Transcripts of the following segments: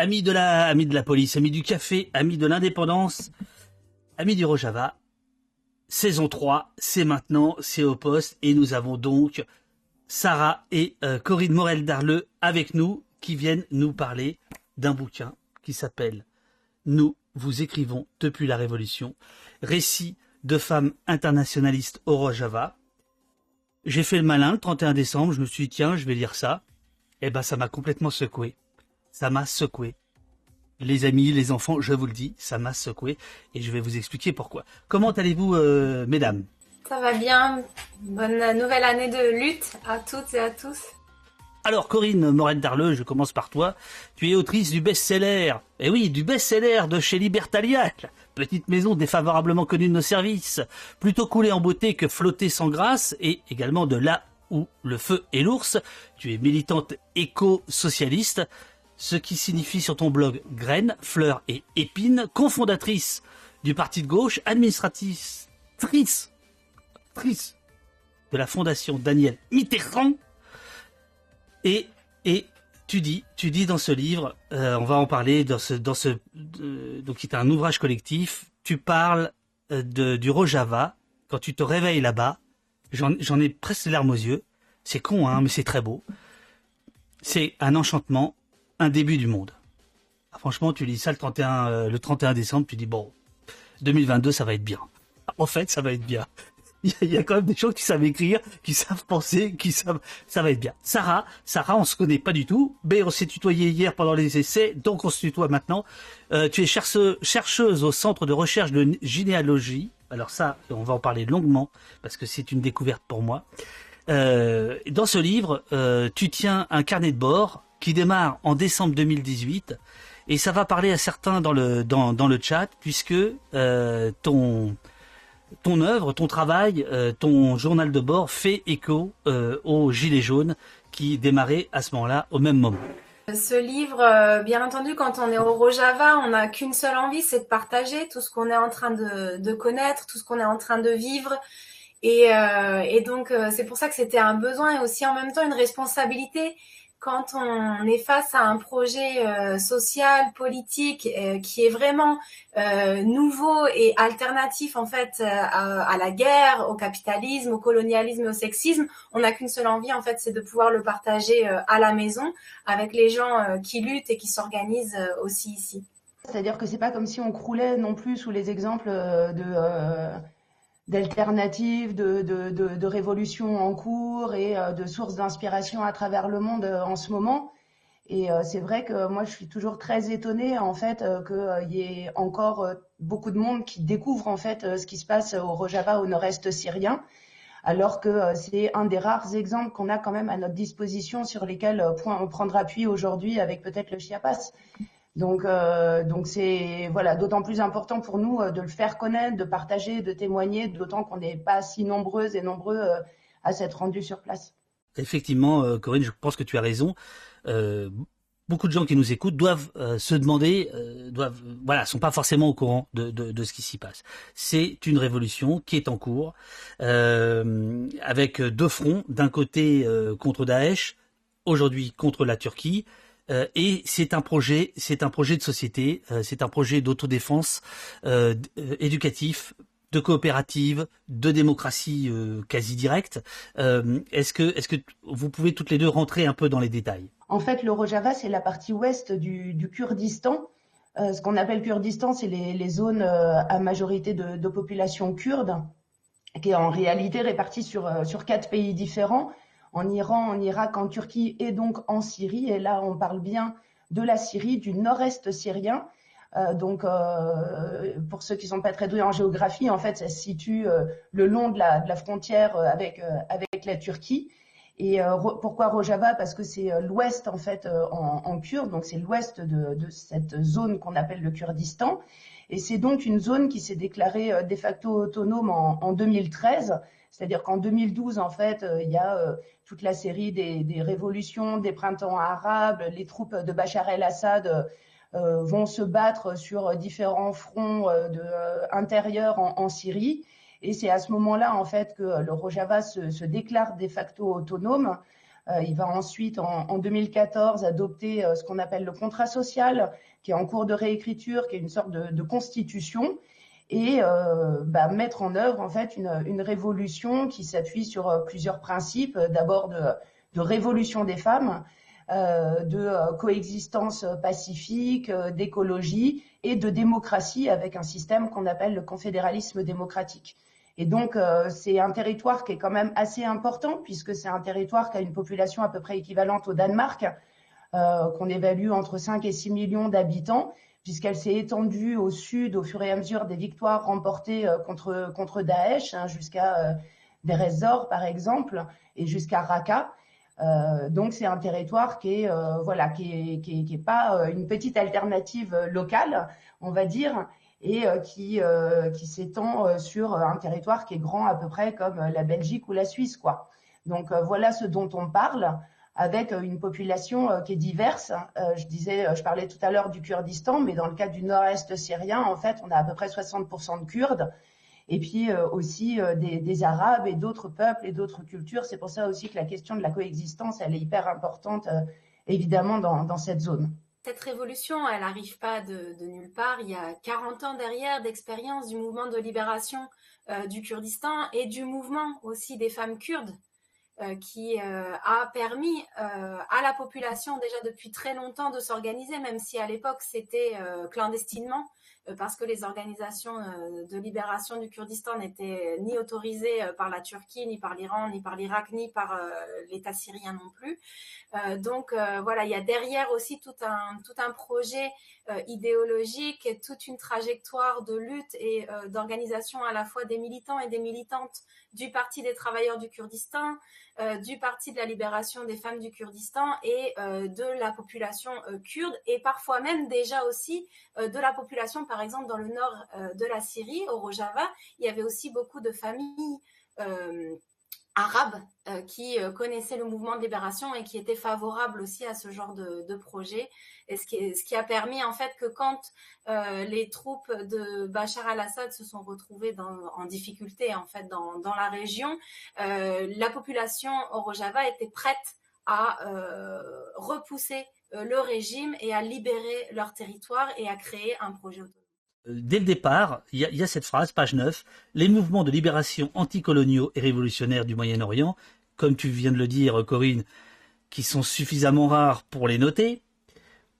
amis de la, police, amis du café, amis de l'indépendance, amis du Rojava. Saison 3, c'est maintenant, c'est au poste, et nous avons donc Sarah et euh, Corinne Morel-Darleux avec nous, qui viennent nous parler d'un bouquin qui s'appelle Nous vous écrivons depuis la Révolution, récit de femmes internationalistes au Rojava. J'ai fait le malin le 31 décembre, je me suis dit tiens, je vais lire ça. Eh ben ça m'a complètement secoué. Ça m'a secoué. Les amis, les enfants, je vous le dis, ça m'a secoué et je vais vous expliquer pourquoi. Comment allez-vous, euh, mesdames? Ça va bien. Bonne nouvelle année de lutte à toutes et à tous. Alors Corinne Morel-Darleux, je commence par toi. Tu es autrice du best-seller. Eh oui, du best-seller de chez Libertalia, petite maison défavorablement connue de nos services, plutôt coulée en beauté que flottée sans grâce, et également de là où le feu est l'ours. Tu es militante éco-socialiste, ce qui signifie sur ton blog graines, fleurs et épines, cofondatrice du parti de gauche, administratrice trice, trice de la fondation Daniel Mitterrand, et, et tu dis, tu dis dans ce livre, euh, on va en parler dans ce, dans ce, donc qui est un ouvrage collectif. Tu parles euh, du Rojava quand tu te réveilles là-bas. J'en ai presque les larmes aux yeux. C'est con, hein, mais c'est très beau. C'est un enchantement, un début du monde. Ah, franchement, tu lis ça le 31, euh, le 31 décembre, tu dis bon, 2022, ça va être bien. En fait, ça va être bien. Il y, a quand même des gens qui savent écrire, qui savent penser, qui savent, ça va être bien. Sarah, Sarah, on se connaît pas du tout, mais on s'est tutoyé hier pendant les essais, donc on se tutoie maintenant. Euh, tu es chercheuse, chercheuse au centre de recherche de généalogie. Alors ça, on va en parler longuement parce que c'est une découverte pour moi. Euh, dans ce livre, euh, tu tiens un carnet de bord qui démarre en décembre 2018 et ça va parler à certains dans le dans, le chat puisque euh, ton ton œuvre, ton travail, euh, ton journal de bord fait écho euh, aux Gilets jaunes qui démarraient à ce moment-là au même moment. Ce livre, euh, bien entendu, quand on est au Rojava, on n'a qu'une seule envie, c'est de partager tout ce qu'on est en train de, connaître, tout ce qu'on est en train de vivre. Et, et donc, c'est pour ça que c'était un besoin et aussi en même temps une responsabilité quand on est face à un projet euh, social, politique euh, qui est vraiment euh, nouveau et alternatif en fait à, la guerre, au capitalisme, au colonialisme au sexisme, on n'a qu'une seule envie en fait, c'est de pouvoir le partager à la maison avec les gens qui luttent et qui s'organisent aussi ici. C'est-à-dire que c'est pas comme si on croulait non plus sous les exemples de d'alternatives, de, de, de, révolutions en cours et euh, de sources d'inspiration à travers le monde euh, en ce moment. Et euh, c'est vrai que moi, je suis toujours très étonnée en fait qu'il y ait encore beaucoup de monde qui découvre en fait ce qui se passe au Rojava, au nord-est syrien, alors que c'est un des rares exemples qu'on a quand même à notre disposition sur lesquels on prendre appui aujourd'hui avec peut-être le Chiapas. Donc, euh, donc c'est voilà d'autant plus important pour nous euh, de le faire connaître, de partager, de témoigner, d'autant qu'on n'est pas si nombreuses et nombreux euh, à s'être rendus sur place. Effectivement, Corinne, je pense que tu as raison. beaucoup de gens qui nous écoutent doivent se demander, doivent, voilà, sont pas forcément au courant de, de, de ce qui s'y passe. C'est une révolution qui est en cours, avec deux fronts. D'un côté contre Daesh, aujourd'hui contre la Turquie. Euh, et c'est un projet, c'est un projet de société, euh, c'est un projet d'autodéfense euh, éducatif, de coopérative, de démocratie quasi directe. est-ce que, est-ce que vous pouvez toutes les deux rentrer un peu dans les détails? En fait, le Rojava, c'est la partie ouest du, Kurdistan. ce qu'on appelle Kurdistan, c'est les, zones à majorité de, de, population kurde, qui est en réalité répartie sur, sur quatre pays différents en Iran, en Irak, en Turquie et donc en Syrie. Et là, on parle bien de la Syrie, du nord-est syrien. Euh, donc, euh, pour ceux qui sont pas très doués en géographie, en fait, ça se situe euh, le long de la, de la frontière avec avec la Turquie. Et pourquoi Rojava? Parce que c'est l'ouest en fait en, en, kurde, donc c'est l'ouest de, de, cette zone qu'on appelle le Kurdistan. Et c'est donc une zone qui s'est déclarée de facto autonome en, en 2013. C'est-à-dire qu'en 2012, en fait, il y a toute la série des, révolutions, des printemps arabes, les troupes de Bachar el-Assad euh, vont se battre sur différents fronts euh, euh, intérieurs en, Syrie. Et c'est à ce moment-là, en fait, que le Rojava se, déclare de facto autonome. il va ensuite, en, 2014, adopter ce qu'on appelle le contrat social, qui est en cours de réécriture, qui est une sorte de, constitution, et bah, mettre en œuvre en fait une, révolution qui s'appuie sur plusieurs principes. D'abord de révolution des femmes, euh, de euh, coexistence pacifique, euh, d'écologie et de démocratie avec un système qu'on appelle le confédéralisme démocratique. Et donc, c'est un territoire qui est quand même assez important puisque c'est un territoire qui a une population à peu près équivalente au Danemark, qu'on évalue entre 5 et 6 millions d'habitants, puisqu'elle s'est étendue au sud au fur et à mesure des victoires remportées contre, contre Daesh, hein, jusqu'à Deir par exemple, et jusqu'à Raqqa. Euh, donc c'est un territoire qui est euh, voilà qui est, qui est, pas euh, une petite alternative locale, on va dire, et qui qui s'étend sur un territoire qui est grand à peu près comme la Belgique ou la Suisse quoi. Donc voilà ce dont on parle avec une population qui est diverse. je disais, je parlais tout à l'heure du Kurdistan, mais dans le cas du nord-est syrien, en fait, on a à peu près 60% de Kurdes et puis euh, aussi euh, des, Arabes et d'autres peuples et d'autres cultures. C'est pour ça aussi que la question de la coexistence, elle est hyper importante, euh, évidemment, dans, cette zone. Cette révolution, elle n'arrive pas de, nulle part. Il y a 40 ans derrière d'expérience du mouvement de libération du Kurdistan et du mouvement aussi des femmes kurdes qui a permis à la population déjà depuis très longtemps de s'organiser, même si à l'époque c'était clandestinement. Euh, parce que les organisations euh, de libération du Kurdistan n'étaient ni autorisées euh, par la Turquie, ni par l'Iran, ni par l'Irak, ni par l'État syrien non plus. donc voilà, il y a derrière aussi tout un, tout un projet idéologique toute une trajectoire de lutte et d'organisation à la fois des militants et des militantes du Parti des travailleurs du Kurdistan, euh, du Parti de la libération des femmes du Kurdistan et euh, de la population euh, kurde et parfois même déjà aussi de la population, par exemple, dans le nord de la Syrie, au Rojava, il y avait aussi beaucoup de familles arabes euh, qui euh, connaissaient le mouvement de libération et qui étaient favorables aussi à ce genre de, projet. Et ce qui, a permis en fait que quand euh, les troupes de Bachar al-Assad se sont retrouvées en difficulté en fait dans, dans la région, la population au Rojava était prête à repousser le régime et à libérer leur territoire et à créer un projet autonome. Euh, dès le départ, il y, a cette phrase, page 9, les mouvements de libération anticoloniaux et révolutionnaires du Moyen-Orient, comme tu viens de le dire, Corinne, qui sont suffisamment rares pour les noter,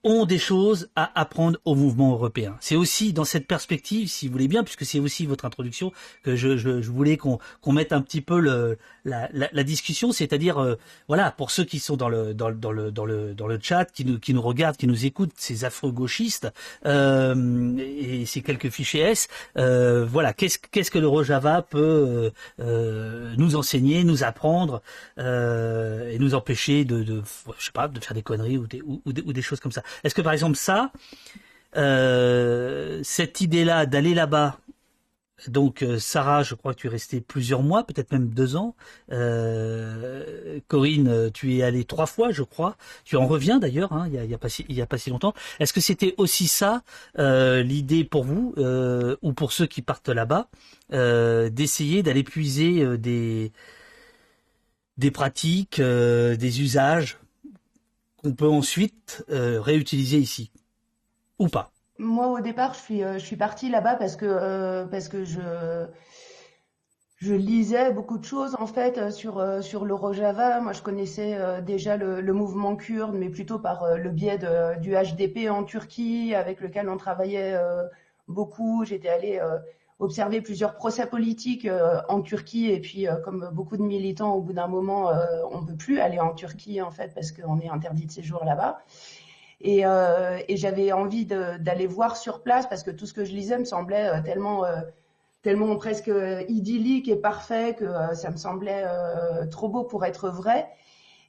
ont des choses à apprendre au mouvement européen. C'est aussi dans cette perspective, si vous voulez bien, puisque c'est aussi votre introduction, que je, voulais qu'on mette un petit peu le, la, la, la discussion, c'est-à-dire, euh, voilà, pour ceux qui sont dans le dans, dans le dans le dans le chat, qui nous qui nous regardent, qui nous écoutent, ces affreux gauchistes euh, et ces quelques fichiers S, euh, voilà, qu'est-ce qu'est-ce que le Rojava peut euh, nous enseigner, nous apprendre et nous empêcher de, de je sais pas, de faire des conneries ou des, ou, ou des choses comme ça. Est-ce que par exemple ça, euh, cette idée-là d'aller là-bas, donc euh, Sarah, je crois que tu es restée plusieurs mois, peut-être même deux ans. Euh, Corinne, tu es allée trois fois, je crois. Tu en reviens d'ailleurs, hein, il n'y a, pas si, longtemps. Est-ce que c'était aussi ça l'idée pour vous ou pour ceux qui partent là-bas d'essayer d'aller puiser des pratiques, des usages qu'on peut ensuite euh, réutiliser ici ou pas? Moi, au départ, je suis, euh, je suis partie là-bas parce que, euh, parce que je, je lisais beaucoup de choses en fait sur, sur le Rojava. Moi, je connaissais déjà le, mouvement kurde, mais plutôt par le biais du HDP en Turquie, avec lequel on travaillait beaucoup. J'étais allée observé plusieurs procès politiques euh, en Turquie et puis euh, comme beaucoup de militants au bout d'un moment on euh, on peut plus aller en Turquie en fait parce qu'on est interdit de séjour là-bas et, et j'avais envie d'aller voir sur place parce que tout ce que je lisais me semblait tellement tellement presque idyllique et parfait que ça me semblait trop beau pour être vrai.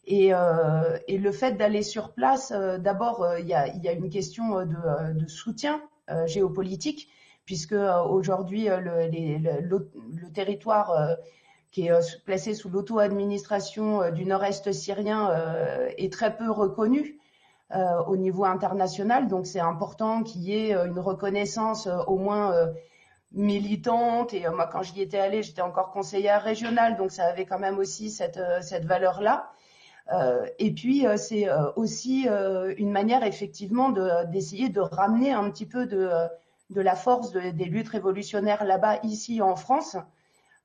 Et, le fait d'aller sur place d'abord il y a, une question de, soutien géopolitique puisque euh, aujourd'hui euh, le, territoire euh, qui est placé sous l'auto-administration du nord-est syrien est très peu reconnu au niveau international. Donc c'est important qu'il y ait une reconnaissance au moins militante. Et moi, quand j'y étais allée, j'étais encore conseillère régionale, donc ça avait quand même aussi cette, cette valeur-là. et puis c'est aussi une manière effectivement d'essayer de, ramener un petit peu de, de la force des luttes révolutionnaires là-bas, ici en France.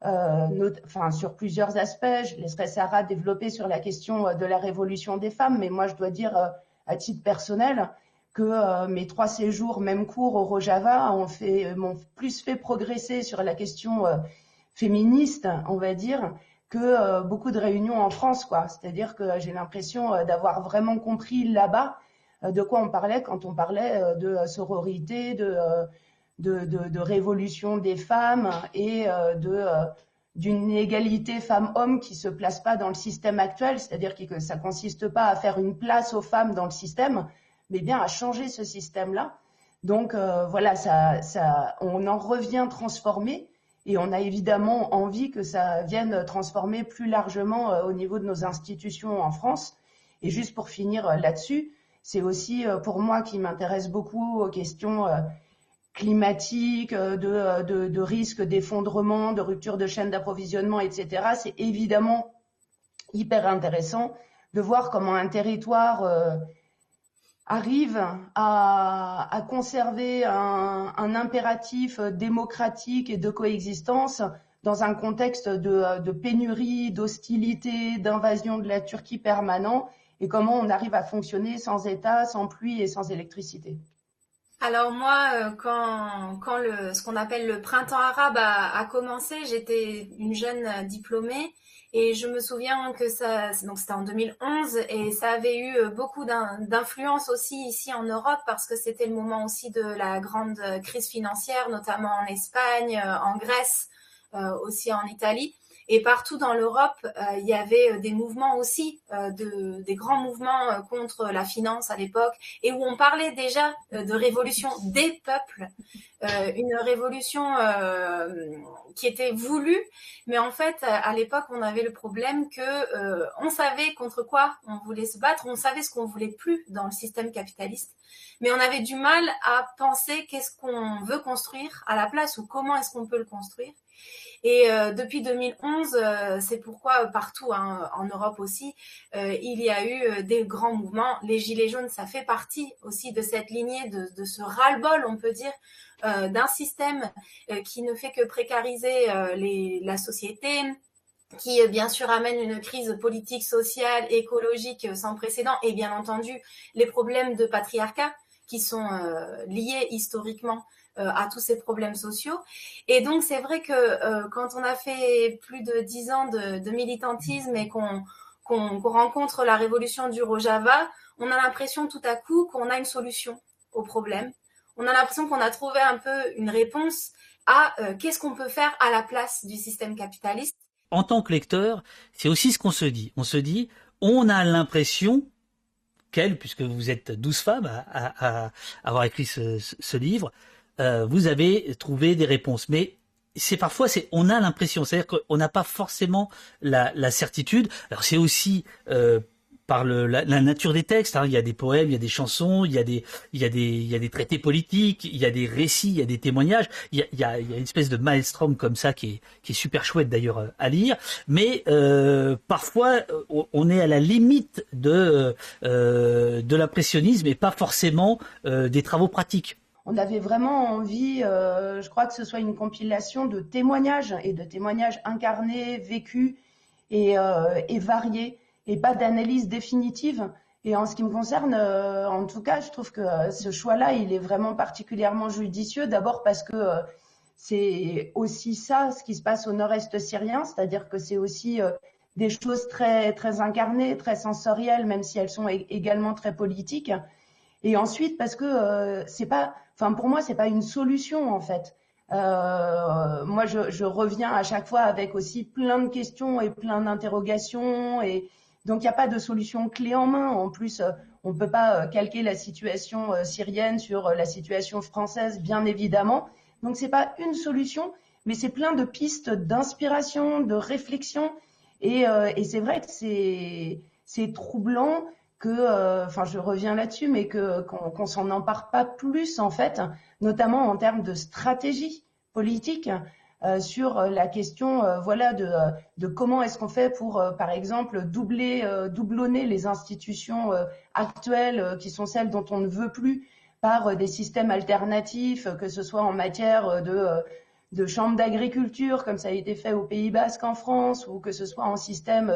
enfin, sur plusieurs aspects. Je laisserai Sarah développer sur la question de la révolution des femmes, mais moi je dois dire à titre personnel que euh, mes trois séjours, même cours au Rojava, euh, m'ont plus fait progresser sur la question euh, féministe, on va dire, que beaucoup de réunions en France. C'est-à-dire que j'ai l'impression d'avoir vraiment compris là-bas de quoi on parlait quand on parlait de sororité, de, révolution des femmes et de d'une égalité femmes-hommes qui se place pas dans le système actuel, c'est-à-dire que ça consiste pas à faire une place aux femmes dans le système, mais bien à changer ce système-là. Donc euh, voilà, ça, ça, on en revient transformé et on a évidemment envie que ça vienne transformer plus largement euh, au niveau de nos institutions en France. Et juste pour finir euh, là-dessus, c'est aussi pour moi qui m'intéresse beaucoup aux questions climatiques, de, de, de risques d'effondrement, de rupture de chaîne d'approvisionnement, etc. C'est évidemment hyper intéressant de voir comment un territoire arrive à, conserver un, impératif démocratique et de coexistence dans un contexte de, pénurie, d'hostilité, d'invasion de la Turquie permanent, et comment on arrive à fonctionner sans État, sans pluie et sans électricité. Alors moi, euh, quand, quand le, ce qu'on appelle le printemps arabe a, commencé, j'étais une jeune diplômée et je me souviens que ça, donc c'était en 2011 et ça avait eu euh, beaucoup d'influence aussi ici en Europe parce que c'était le moment aussi de la grande crise financière, notamment en Espagne, euh, en Grèce, euh, aussi en Italie. Et partout dans l'Europe, euh, il y avait euh, des mouvements aussi, euh, de, des grands mouvements contre la finance à l'époque, et où on parlait déjà de révolution des peuples, une révolution qui était voulue, mais en fait, à l'époque, on avait le problème que on savait contre quoi on voulait se battre, on savait ce qu'on voulait plus dans le système capitaliste, mais on avait du mal à penser qu'est-ce qu'on veut construire à la place ou comment est-ce qu'on peut le construire. Et euh, depuis 2011, euh, c'est pourquoi euh, partout hein, en Europe aussi, il y a eu des grands mouvements. Les Gilets jaunes, ça fait partie aussi de cette lignée, de, ce ras-le-bol, on peut dire, d'un système qui ne fait que précariser la société, qui bien sûr amène une crise politique, sociale, écologique sans précédent, et bien entendu les problèmes de patriarcat qui sont liés historiquement à tous ces problèmes sociaux. Et donc c'est vrai que euh, quand on a fait plus de dix ans de, militantisme et qu'on rencontre la révolution du Rojava, on a l'impression tout à coup qu'on a une solution au problème. On a l'impression qu'on a trouvé un peu une réponse à euh, qu'est-ce qu'on peut faire à la place du système capitaliste. En tant que lecteur, c'est aussi ce qu'on se dit. On se dit, on a l'impression qu'elle, puisque vous êtes douze femmes à, avoir écrit ce livre, euh, vous avez trouvé des réponses. Mais c'est parfois, c'est, on a l'impression, c'est-à-dire qu'on n'a pas forcément la, la certitude. Alors c'est aussi euh, par le, la, nature des textes. Hein. Il y a des poèmes, il y a des chansons, il y a des, il y a des, il y a des traités politiques, il y a des récits, il y a des témoignages. Il y a, il y a, il y a une espèce de maelstrom comme ça qui est, qui est super chouette d'ailleurs euh, à lire. Mais euh, parfois, on est à la limite de euh, de l'impressionnisme et pas forcément euh, des travaux pratiques on avait vraiment envie, euh, je crois que ce soit une compilation de témoignages et de témoignages incarnés, vécus et, euh, variés, et pas d'analyse définitive. Et en ce qui me concerne, euh, en tout cas, je trouve que ce choix-là, il est vraiment particulièrement judicieux. D'abord parce que c'est aussi ça, ce qui se passe au nord-est syrien, c'est-à-dire que c'est aussi des choses très très incarnées, très sensorielles, même si elles sont également très politiques. Et ensuite, parce que euh, c'est pas, enfin pour moi, c'est pas une solution en fait. Euh, moi, je, je, reviens à chaque fois avec aussi plein de questions et plein d'interrogations, et donc il n'y a pas de solution clé en main. En plus, euh, on ne peut pas euh, calquer la situation syrienne sur la situation française, bien évidemment. Donc c'est pas une solution, mais c'est plein de pistes d'inspiration, de réflexion, et, et c'est vrai que c'est c'est troublant que, euh, enfin, je reviens là-dessus, mais que qu'on s'en empare pas plus en fait, notamment en termes de stratégie politique. sur la question voilà de, de comment est-ce qu'on fait pour par exemple doubler doublonner les institutions actuelles qui sont celles dont on ne veut plus par des systèmes alternatifs que ce soit en matière de de chambres d'agriculture comme ça a été fait au Pays Basque en France ou que ce soit en système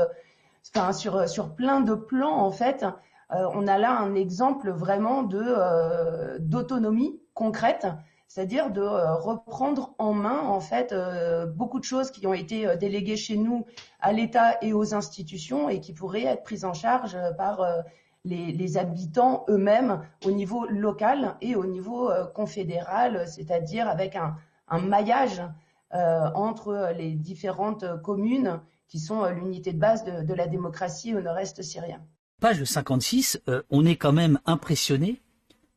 enfin sur plein de plans en fait euh, on a là un exemple vraiment euh, d'autonomie concrète, c'est-à-dire de euh, reprendre en main en fait beaucoup de choses qui ont été déléguées chez nous à l'État et aux institutions et qui pourraient être prises en charge par les, habitants eux-mêmes au niveau local et au niveau confédéral, c'est-à-dire avec un, maillage entre les différentes communes qui sont l'unité de base de la démocratie au nord-est syrien page 56, euh, on est quand même impressionné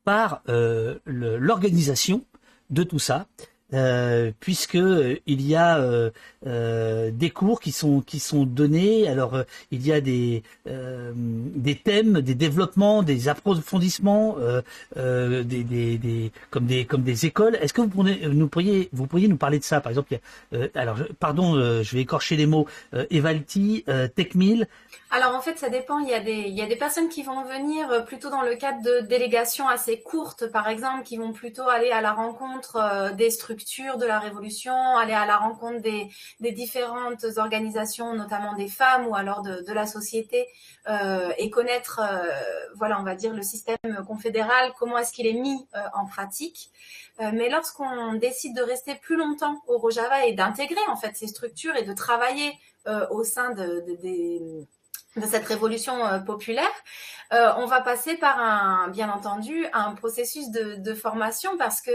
par euh, l'organisation de tout ça. Euh, puisque il y a des cours qui sont qui sont donnés. Alors il y a des des thèmes, des développements, des approfondissements, des, des, des, comme des comme des écoles. Est-ce que vous pourriez nous pourriez vous pourriez nous parler de ça? Par exemple, alors pardon, je vais écorcher les mots. Evalti, Techmil, alors en fait, ça dépend. Il y, a des, il y a des personnes qui vont venir euh, plutôt dans le cadre de délégations assez courtes, par exemple, qui vont plutôt aller à la rencontre euh, des structures de la Révolution, aller à la rencontre des, différentes organisations, notamment des femmes ou alors de, la société, euh, et connaître, voilà, on va dire le système confédéral, comment est-ce qu'il est mis en pratique. mais lorsqu'on décide de rester plus longtemps au Rojava et d'intégrer en fait ces structures et de travailler au sein de, des de cette révolution euh, populaire, euh, on va passer par un, bien entendu, un processus de, formation parce que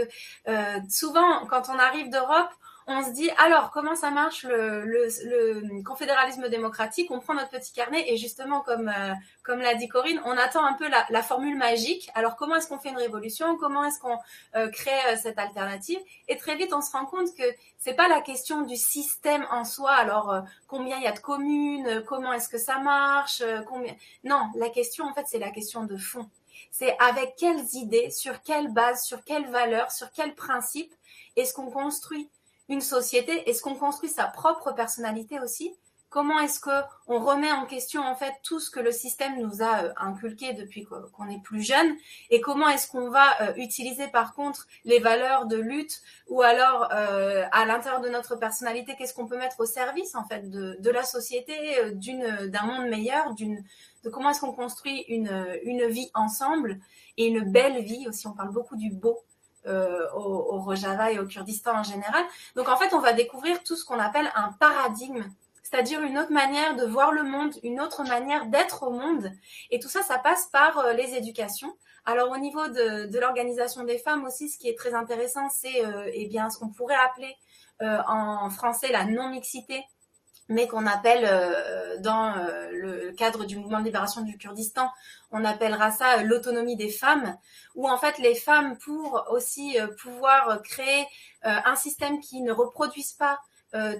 euh, souvent, quand on arrive d'Europe, on se dit alors comment ça marche le, confédéralisme démocratique? On prend notre petit carnet et justement comme euh, comme l'a dit Corinne, on attend un peu la, la formule magique. Alors comment est-ce qu'on fait une révolution? Comment est-ce qu'on euh, crée euh, cette alternative? Et très vite on se rend compte que c'est pas la question du système en soi. Alors combien il y a de communes? Comment est-ce que ça marche? Combien? Non, la question en fait c'est la question de fond. C'est avec quelles idées, sur quelle base, sur quelles valeurs, sur quels principes est-ce qu'on construit? Une société? Est-ce qu'on construit sa propre personnalité aussi? Comment est-ce que on remet en question en fait tout ce que le système nous a euh, inculqué depuis qu'on est plus jeune? Et comment est-ce qu'on va euh, utiliser par contre les valeurs de lutte ou alors euh, à l'intérieur de notre personnalité, qu'est-ce qu'on peut mettre au service en fait de, la société, d'une d'un monde meilleur, d'une de comment est-ce qu'on construit une, une vie ensemble et une belle vie aussi? On parle beaucoup du beau euh, au, Rojava et au Kurdistan en général. Donc en fait, on va découvrir tout ce qu'on appelle un paradigme, c'est-à-dire une autre manière de voir le monde, une autre manière d'être au monde. Et tout ça, ça passe par euh, les éducations. Alors au niveau de, l'organisation des femmes aussi, ce qui est très intéressant, c'est euh, eh bien ce qu'on pourrait appeler en français la non-mixité mais qu'on appelle euh, dans euh, le cadre du mouvement de libération du Kurdistan, on appellera ça euh, l'autonomie des femmes, où en fait les femmes, pour aussi pouvoir créer un système qui ne reproduise pas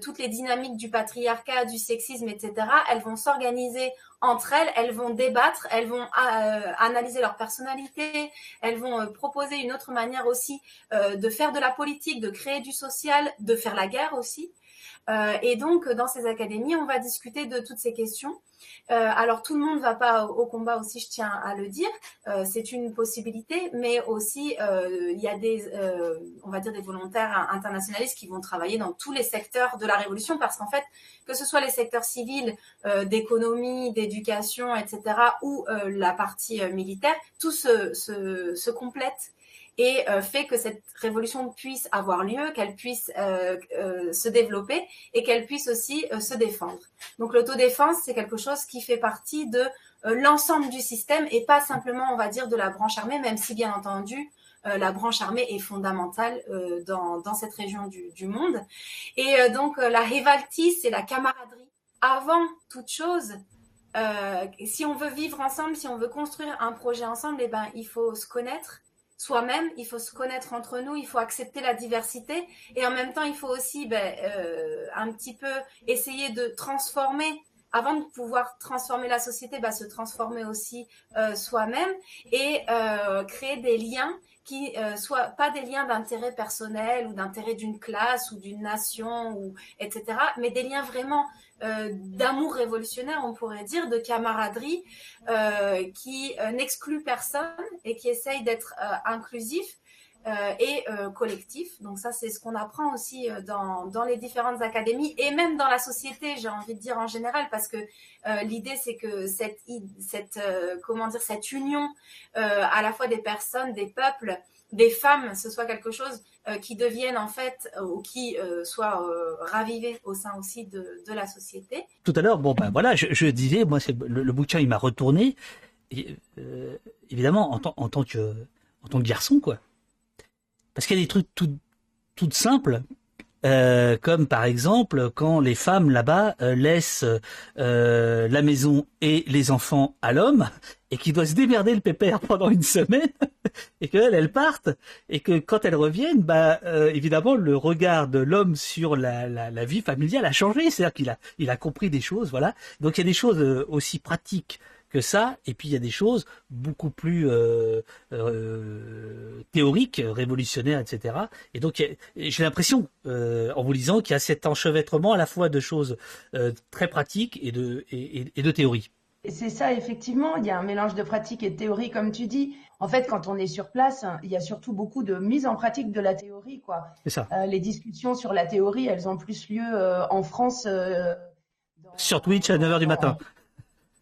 toutes les dynamiques du patriarcat, du sexisme, etc., elles vont s'organiser entre elles, elles vont débattre, elles vont analyser leur personnalité, elles vont proposer une autre manière aussi de faire de la politique, de créer du social, de faire la guerre aussi. Euh, et donc, dans ces académies, on va discuter de toutes ces questions. Euh, alors, tout le monde ne va pas au, combat aussi, je tiens à le dire. Euh, c'est une possibilité, mais aussi, il y a des, on va dire, des volontaires internationalistes qui vont travailler dans tous les secteurs de la révolution, parce qu'en fait, que ce soit les secteurs civils, d'économie, d'éducation, etc., ou la partie militaire, tout se, complète et euh, fait que cette révolution puisse avoir lieu, qu'elle puisse euh, euh, se développer et qu'elle puisse aussi se défendre. Donc l'autodéfense, c'est quelque chose qui fait partie de l'ensemble du système et pas simplement, on va dire, de la branche armée, même si bien entendu, la branche armée est fondamentale dans, cette région du, monde. Et donc la rivalti, c'est la camaraderie. Avant toute chose, si on veut vivre ensemble, si on veut construire un projet ensemble, eh ben, il faut se connaître, soi-même, il faut se connaître entre nous, il faut accepter la diversité et en même temps, il faut aussi ben, euh, un petit peu essayer de transformer avant de pouvoir transformer la société, ben, se transformer aussi euh, soi-même et euh, créer des liens qui soient pas des liens d'intérêt personnel ou d'intérêt d'une classe ou d'une nation ou etc. Mais des liens vraiment euh, d'amour révolutionnaire, on pourrait dire, de camaraderie, euh, qui euh, n'exclut personne et qui essaye d'être euh, inclusif et collectif. Donc ça, c'est ce qu'on apprend aussi dans, dans les différentes académies et même dans la société, j'ai envie de dire en général, parce que l'idée, c'est que cette, cette comment dire, cette union à la fois des personnes, des peuples, des femmes, ce soit quelque chose qui devienne en fait euh, ou qui euh, soit ravivé au sein aussi de, la société. Tout à l'heure, bon ben voilà, je, disais, moi c'est le, le, bouquin il m'a retourné, et, évidemment en, tant que garçon quoi, parce qu'il y a des trucs tout simples euh, comme par exemple quand les femmes là-bas euh, laissent euh, la maison et les enfants à l'homme et qui doit se démerder le pépère pendant une semaine et qu'elles elles partent et que quand elles reviennent, bah évidemment le regard de l'homme sur la, la, la, vie familiale a changé, c'est-à-dire qu'il a il a compris des choses, voilà. Donc il y a des choses aussi pratiques que ça. Et puis il y a des choses beaucoup plus euh, euh, théoriques, révolutionnaires, etc. Et donc j'ai l'impression, euh, en vous lisant, qu'il y a cet enchevêtrement à la fois de choses très pratiques et de, et, et de théorie. C'est ça, effectivement, il y a un mélange de pratique et de théorie, comme tu dis. En fait, quand on est sur place, il y a surtout beaucoup de mise en pratique de la théorie, quoi. Ça. Euh, les discussions sur la théorie, elles ont plus lieu euh, en France. Euh, dans, sur Twitch à 9h du matin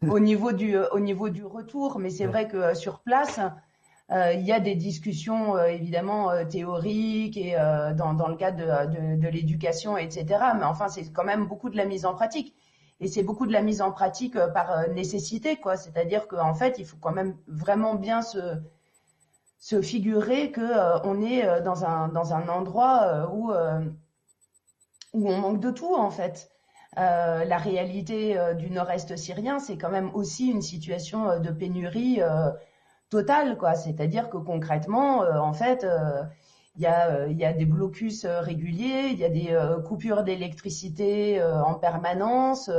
au niveau du euh, au niveau du retour, mais c'est vrai que euh, sur place, euh, il y a des discussions euh, évidemment euh, théoriques et dans, dans le cadre de, de, de l'éducation, etc. Mais enfin, c'est quand même beaucoup de la mise en pratique. Et c'est beaucoup de la mise en pratique par nécessité, quoi. C'est-à-dire qu'en fait, il faut quand même vraiment bien se se figurer que on est dans un dans un endroit où où on manque de tout en fait. Euh, la réalité euh, du nord-est syrien, c'est quand même aussi une situation euh, de pénurie totale, quoi. C'est-à-dire que concrètement, en fait, il y a, des blocus réguliers, il y a des coupures d'électricité en permanence.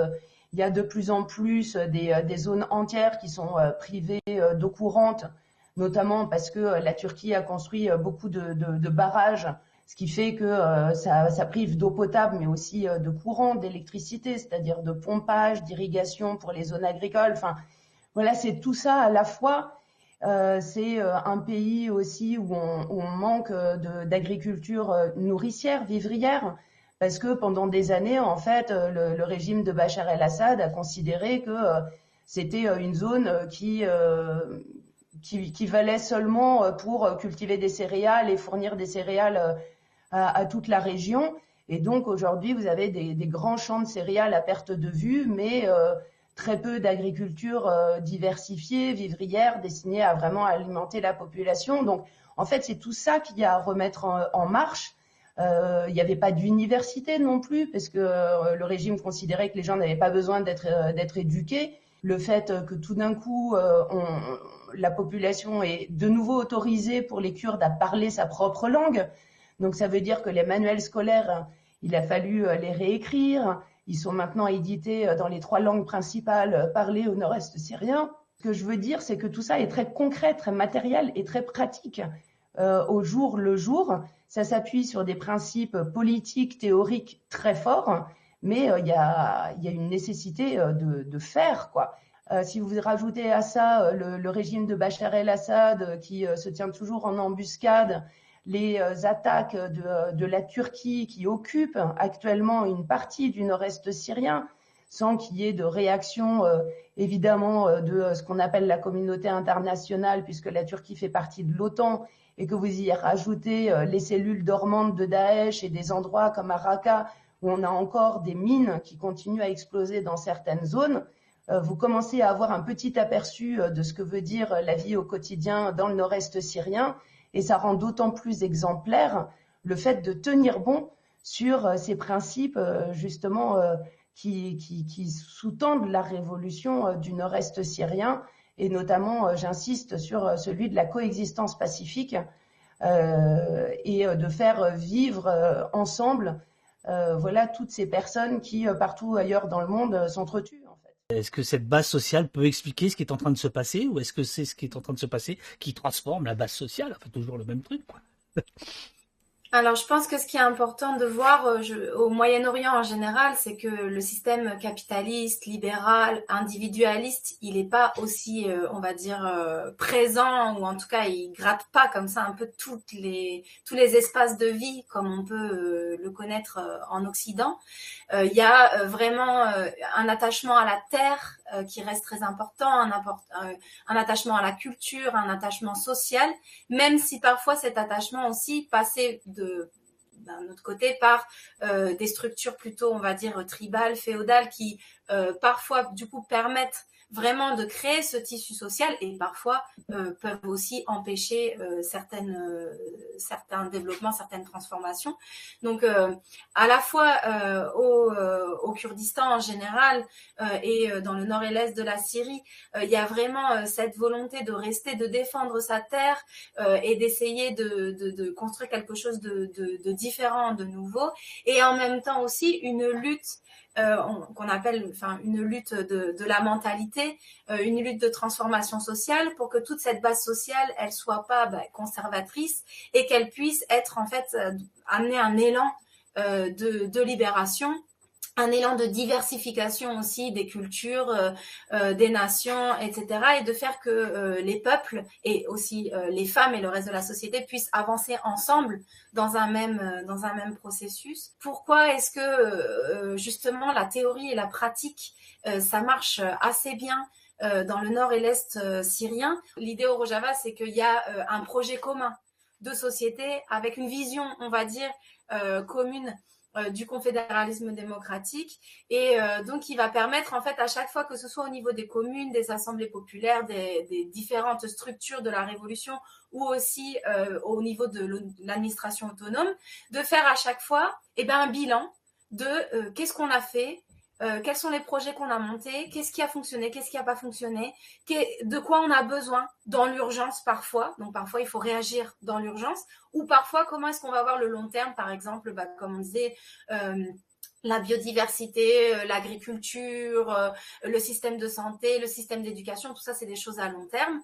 Il y a de plus en plus des, zones entières qui sont privées d'eau courante, notamment parce que la Turquie a construit beaucoup de barrages ce qui fait que euh, ça, ça, prive d'eau potable, mais aussi euh, de courant, d'électricité, c'est-à-dire de pompage, d'irrigation pour les zones agricoles. Enfin, voilà, c'est tout ça à la fois. Euh, c'est un pays aussi où on, manque d'agriculture nourricière, vivrière, parce que pendant des années, en fait, le, régime de Bachar el-Assad a considéré que c'était une zone qui, qui valait seulement pour cultiver des céréales et fournir des céréales à, toute la région. Et donc aujourd'hui, vous avez des, grands champs de céréales à perte de vue, mais euh, très peu d'agriculture euh, diversifiée, vivrière, destinée à vraiment alimenter la population. Donc en fait, c'est tout ça qu'il y a à remettre en, marche. Euh, il n'y avait pas d'université non plus, parce que le régime considérait que les gens n'avaient pas besoin d'être éduqués. Le fait que tout d'un coup, la population est de nouveau autorisée pour les Kurdes à parler sa propre langue, donc ça veut dire que les manuels scolaires, il a fallu euh, les réécrire. Ils sont maintenant édités euh, dans les trois langues principales euh, parlées au nord-est syrien. Ce que je veux dire, c'est que tout ça est très concret, très matériel et très pratique au jour le jour. Ça s'appuie sur des principes politiques, théoriques très forts, mais il y, a, une nécessité de, faire quoi. Si vous rajoutez à ça le régime de Bachar el-Assad qui se tient toujours en embuscade les euh, attaques de, la Turquie qui occupe actuellement une partie du nord-est syrien, sans qu'il y ait de réaction euh, évidemment euh, de ce qu'on appelle la communauté internationale, puisque la Turquie fait partie de l'OTAN, et que vous y rajoutez les cellules dormantes de Daesh et des endroits comme à Raqqa, où on a encore des mines qui continuent à exploser dans certaines zones, vous commencez à avoir un petit aperçu de ce que veut dire la vie au quotidien dans le nord-est syrien. Et ça rend d'autant plus exemplaire le fait de tenir bon sur euh, ces principes euh, justement euh, qui, sous-tendent la révolution du nord-est syrien et notamment, j'insiste sur celui de la coexistence pacifique et de faire vivre ensemble, voilà, toutes ces personnes qui partout ailleurs dans le monde s'entretuent. Est-ce que cette base sociale peut expliquer ce qui est en train de se passer ou est-ce que c'est ce qui est en train de se passer qui transforme la base sociale? Enfin, toujours le même truc, quoi. Alors, je pense que ce qui est important de voir euh, au Moyen-Orient en général, c'est que le système capitaliste, libéral, individualiste, il n'est pas aussi, euh, on va dire, euh, présent ou en tout cas, il gratte pas comme ça un peu toutes les tous les espaces de vie comme on peut le connaître en Occident. Il y a vraiment un attachement à la terre qui reste très important, un, un attachement à la culture, un attachement social, même si parfois cet attachement aussi passait d'un autre côté par euh, des structures plutôt, on va dire, tribales, féodales, qui euh, parfois, du coup, permettent vraiment de créer ce tissu social et parfois euh, peuvent aussi empêcher euh, certaines, euh, certains développements, certaines transformations. Donc, à la fois au, au, Kurdistan en général et dans le nord et l'est de la Syrie, il y a vraiment cette volonté de rester, de défendre sa terre et d'essayer de, de, de, construire quelque chose de, de, différent, de nouveau, et en même temps aussi une lutte euh, qu'on appelle enfin une lutte de, la mentalité, euh, une lutte de transformation sociale pour que toute cette base sociale elle soit pas bah, conservatrice et qu'elle puisse être en fait euh, amener un élan de libération un élan de diversification aussi des cultures, euh, euh, des nations, etc. Et de faire que euh, les peuples et aussi les femmes et le reste de la société puissent avancer ensemble dans un même, dans un même processus. Pourquoi est-ce que justement la théorie et la pratique, ça marche assez bien dans le nord et l'est syrien? L'idée au Rojava, c'est qu'il y a un projet commun de société avec une vision, on va dire, commune euh, du confédéralisme démocratique. Et euh, donc il va permettre en fait à chaque fois que ce soit au niveau des communes, des assemblées populaires, des, différentes structures de la révolution ou aussi euh, au niveau de l'administration autonome, de faire à chaque fois eh ben, un bilan de qu'est-ce qu'on a fait, euh, quels sont les projets qu'on a montés, qu'est-ce qui a fonctionné, qu'est-ce qui n'a pas fonctionné, de quoi on a besoin dans l'urgence parfois? Donc parfois il faut réagir dans l'urgence, ou parfois comment est-ce qu'on va voir le long terme, par exemple, bah, comme on disait. Euh, la biodiversité, euh, l'agriculture, le système de santé, le système d'éducation, tout ça, c'est des choses à long terme.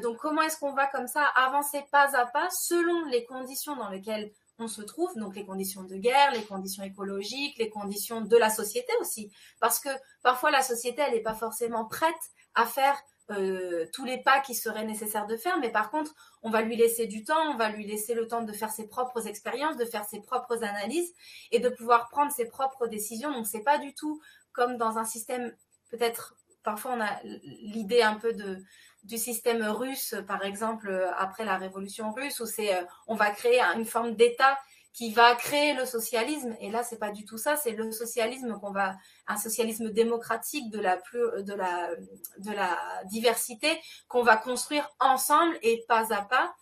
donc, comment est-ce qu'on va comme ça avancer pas à pas selon les conditions dans lesquelles on se trouve, donc les conditions de guerre, les conditions écologiques, les conditions de la société aussi. Parce que parfois la société, elle n'est pas forcément prête à faire euh, tous les pas qui seraient nécessaires de faire, mais par contre, on va lui laisser du temps, on va lui laisser le temps de faire ses propres expériences, de faire ses propres analyses et de pouvoir prendre ses propres décisions. Donc c'est pas du tout comme dans un système peut-être parfois on a l'idée un peu de du système russe, par exemple, euh, après la révolution russe, où c'est euh, on va créer une forme d'État qui va créer le socialisme. Et là, c'est pas du tout ça. C'est le socialisme qu'on va, un socialisme démocratique de la plus, de la, de la diversité qu'on va construire ensemble et pas à pas.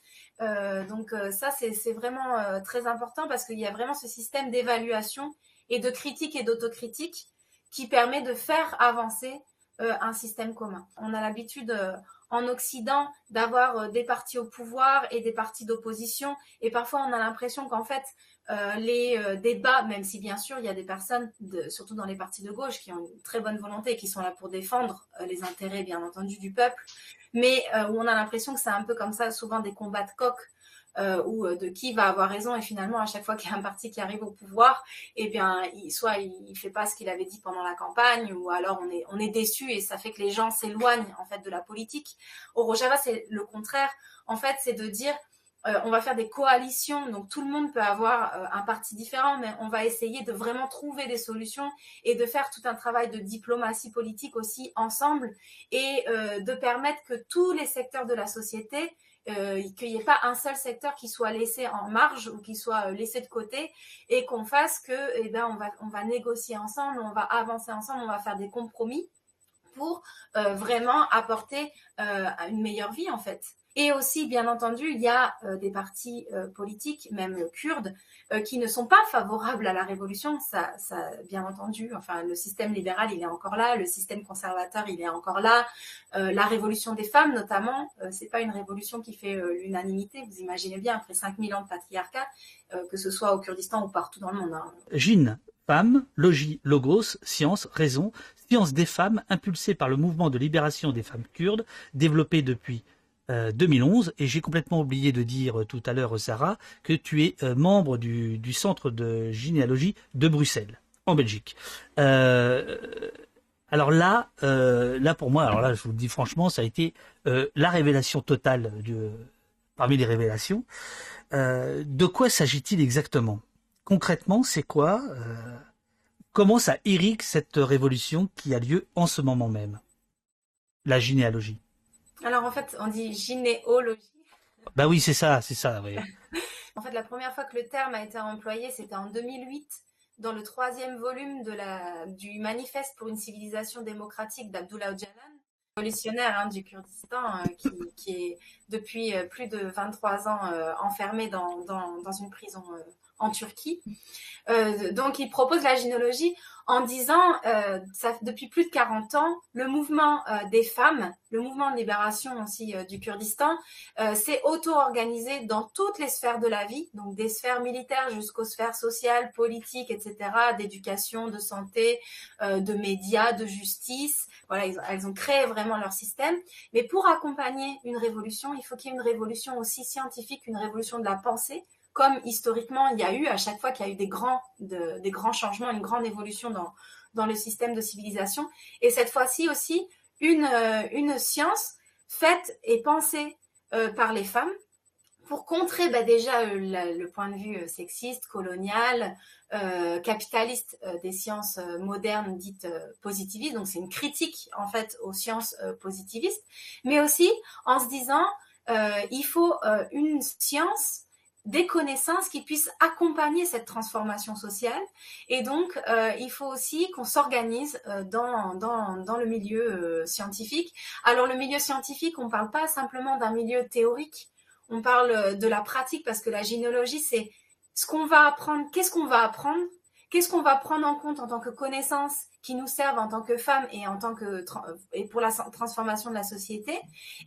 Euh, donc ça, c'est vraiment très important parce qu'il y a vraiment ce système d'évaluation et de critique et d'autocritique qui permet de faire avancer un système commun. On a l'habitude en Occident d'avoir euh, des partis au pouvoir et des partis d'opposition. Et parfois, on a l'impression qu'en fait, euh, les euh, débats, même si bien sûr, il y a des personnes, surtout dans les partis de gauche, qui ont une très bonne volonté et qui sont là pour défendre les intérêts, bien entendu, du peuple, mais où on a l'impression que c'est un peu comme ça, souvent des combats de coq euh, ou euh, de qui va avoir raison. Et finalement, à chaque fois qu'il y a un parti qui arrive au pouvoir, eh bien, il, soit il, fait pas ce qu'il avait dit pendant la campagne, ou alors on est on est déçu et ça fait que les gens s'éloignent en fait de la politique. Au Rojava, c'est le contraire. En fait, c'est de dire euh, on va faire des coalitions, donc tout le monde peut avoir un parti différent, mais on va essayer de vraiment trouver des solutions et de faire tout un travail de diplomatie politique aussi ensemble et de permettre que tous les secteurs de la société euh, qu'il n'y ait pas un seul secteur qui soit laissé en marge ou qui soit euh, laissé de côté et qu'on fasse que eh ben on va on va négocier ensemble, on va avancer ensemble, on va faire des compromis pour euh, vraiment apporter une meilleure vie en fait. Et aussi, bien entendu, il y a des partis politiques, même kurdes, euh, qui ne sont pas favorables à la révolution. Ça, ça, bien entendu, enfin, le système libéral, il est encore là, le système conservateur, il est encore là. Euh, la révolution des femmes, notamment, euh, c'est pas une révolution qui fait l'unanimité. Vous imaginez bien, après 5000 ans de patriarcat, que ce soit au Kurdistan ou partout dans le monde. Hein. Femme, logis, logos, science, raison, science des femmes impulsée par le mouvement de libération des femmes kurdes, développé depuis 2011. Et j'ai complètement oublié de dire tout à l'heure, Sarah, que tu es membre du, centre de généalogie de Bruxelles, en Belgique. Euh, alors là, euh, là pour moi, alors là, je vous le dis franchement, ça a été euh, la révélation totale parmi les révélations. Euh, de quoi s'agit-il exactement? Concrètement, c'est quoi Comment ça irrigue cette révolution qui a lieu en ce moment même La généalogie. Alors en fait, on dit gynéologie. Bah oui, c'est ça, c'est ça. Oui. en fait, la première fois que le terme a été employé, c'était en 2008 dans le troisième volume de la, du Manifeste pour une civilisation démocratique d'Abdullah Öcalan, révolutionnaire hein, du Kurdistan, euh, qui, qui, est depuis euh, plus de 23 ans euh, enfermé dans, dans, dans, une prison en Turquie. donc, il propose la généalogie en disant, euh, depuis plus de 40 ans, le mouvement euh, des femmes, le mouvement de libération aussi euh, du Kurdistan, s'est auto-organisé dans toutes les sphères de la vie, donc des sphères militaires jusqu'aux sphères sociales, politiques, etc., d'éducation, de santé, de médias, de justice. Voilà, ils, elles ont créé vraiment leur système. Mais pour accompagner une révolution, il faut qu'il y ait une révolution aussi scientifique, une révolution de la pensée, comme historiquement il y a eu à chaque fois qu'il y a eu des grands, des grands changements, une grande évolution dans, dans le système de civilisation. Et cette fois-ci aussi, une, euh, une science faite et pensée euh, par les femmes pour contrer bah, déjà euh, le point de vue sexiste, colonial, capitaliste des sciences modernes dites positivistes. Donc c'est une critique en fait aux sciences positivistes, mais aussi en se disant il faut une science des connaissances qui puissent accompagner cette transformation sociale. Et donc, euh, il faut aussi qu'on s'organise euh, dans, dans, dans, le milieu euh, scientifique. Alors, le milieu scientifique, on ne parle pas simplement d'un milieu théorique, on parle de la pratique parce que la généalogie, c'est ce qu'on va apprendre, qu'est-ce qu'on va apprendre, qu'est-ce qu'on va prendre en compte en tant que connaissance? Qui nous servent en tant que femmes et en tant que et pour la transformation de la société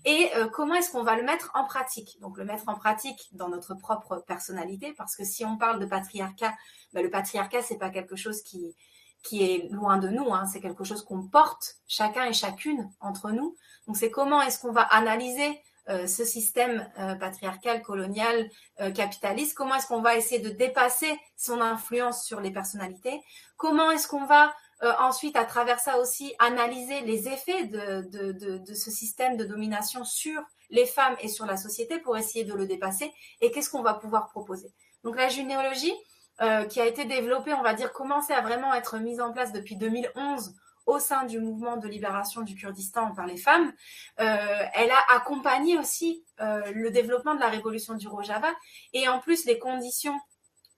et euh, comment est-ce qu'on va le mettre en pratique. Donc le mettre en pratique dans notre propre personnalité parce que si on parle de patriarcat ben, le patriarcat c'est pas quelque chose qui qui est loin de nous hein, c'est quelque chose qu'on porte chacun et chacune entre nous. Donc c'est comment est-ce qu'on va analyser euh, ce système euh, patriarcal, colonial, capitaliste, comment est-ce qu'on va essayer de dépasser son influence sur les personnalités, comment est-ce qu'on va euh, ensuite, à travers ça aussi, analyser les effets de, de, de, de, ce système de domination sur les femmes et sur la société pour essayer de le dépasser. Et qu'est-ce qu'on va pouvoir proposer? Donc la généalogie, euh, qui a été développée, on va dire, commencé à vraiment être mise en place depuis 2011 au sein du mouvement de libération du Kurdistan par les femmes, euh, elle a accompagné aussi euh, le développement de la révolution du Rojava. Et en plus les conditions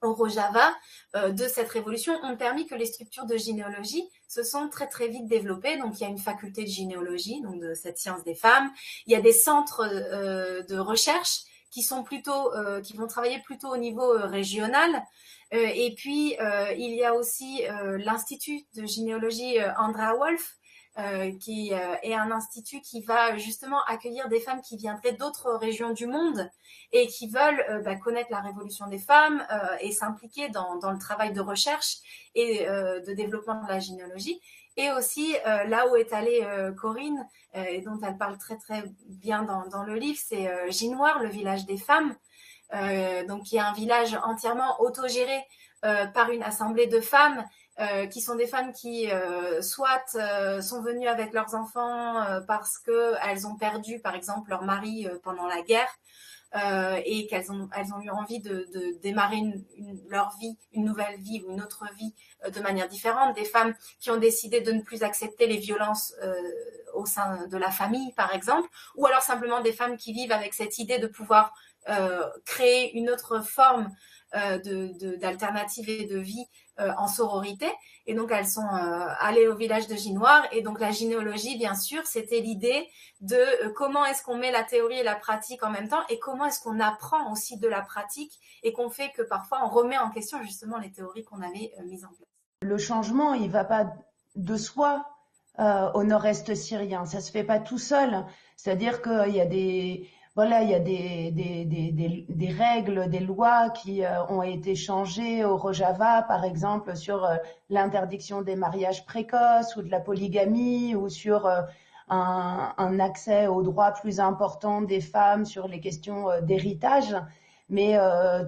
au Rojava euh, de cette révolution ont permis que les structures de généalogie se sont très très vite développées. Donc il y a une faculté de généalogie, donc de cette science des femmes. Il y a des centres euh, de recherche qui sont plutôt, euh, qui vont travailler plutôt au niveau régional. et puis il y a aussi l'institut de généalogie Andra Wolf euh, qui euh, est un institut qui va justement accueillir des femmes qui viendraient d'autres régions du monde et qui veulent euh, bah, connaître la révolution des femmes et s'impliquer dans, le travail de recherche et de développement de la généalogie. Et aussi, là où est allée Corinne, et dont elle parle très très bien dans, dans le livre, c'est Ginoir, le village des femmes, donc qui est un village entièrement autogéré par une assemblée de femmes euh, qui sont des femmes qui euh, soit euh, sont venues avec leurs enfants parce qu'elles ont perdu, par exemple, leur mari pendant la guerre et qu'elles ont, elles ont eu envie de, de démarrer une, leur vie, une nouvelle vie ou une autre vie de manière différente. Des femmes qui ont décidé de ne plus accepter les violences au sein de la famille, par exemple, ou alors simplement des femmes qui vivent avec cette idée de pouvoir créer une autre forme d'alternative de, et de vie euh, en sororité. Et donc, elles sont euh, allées au village de Ginoire. Et donc, la gynéologie, bien sûr, c'était l'idée de euh, comment est-ce qu'on met la théorie et la pratique en même temps et comment est-ce qu'on apprend aussi de la pratique et qu'on fait que parfois on remet en question justement les théories qu'on avait mises en place. Le changement, il va pas de soi au nord-est syrien. Ça se fait pas tout seul. C'est-à-dire qu'il y a des voilà, il y a des, règles, des lois qui euh, ont été changées au Rojava, par exemple, sur euh, l'interdiction des mariages précoces ou de la polygamie ou sur euh, un, un, accès aux droits plus importants des femmes sur les questions d'héritage. Mais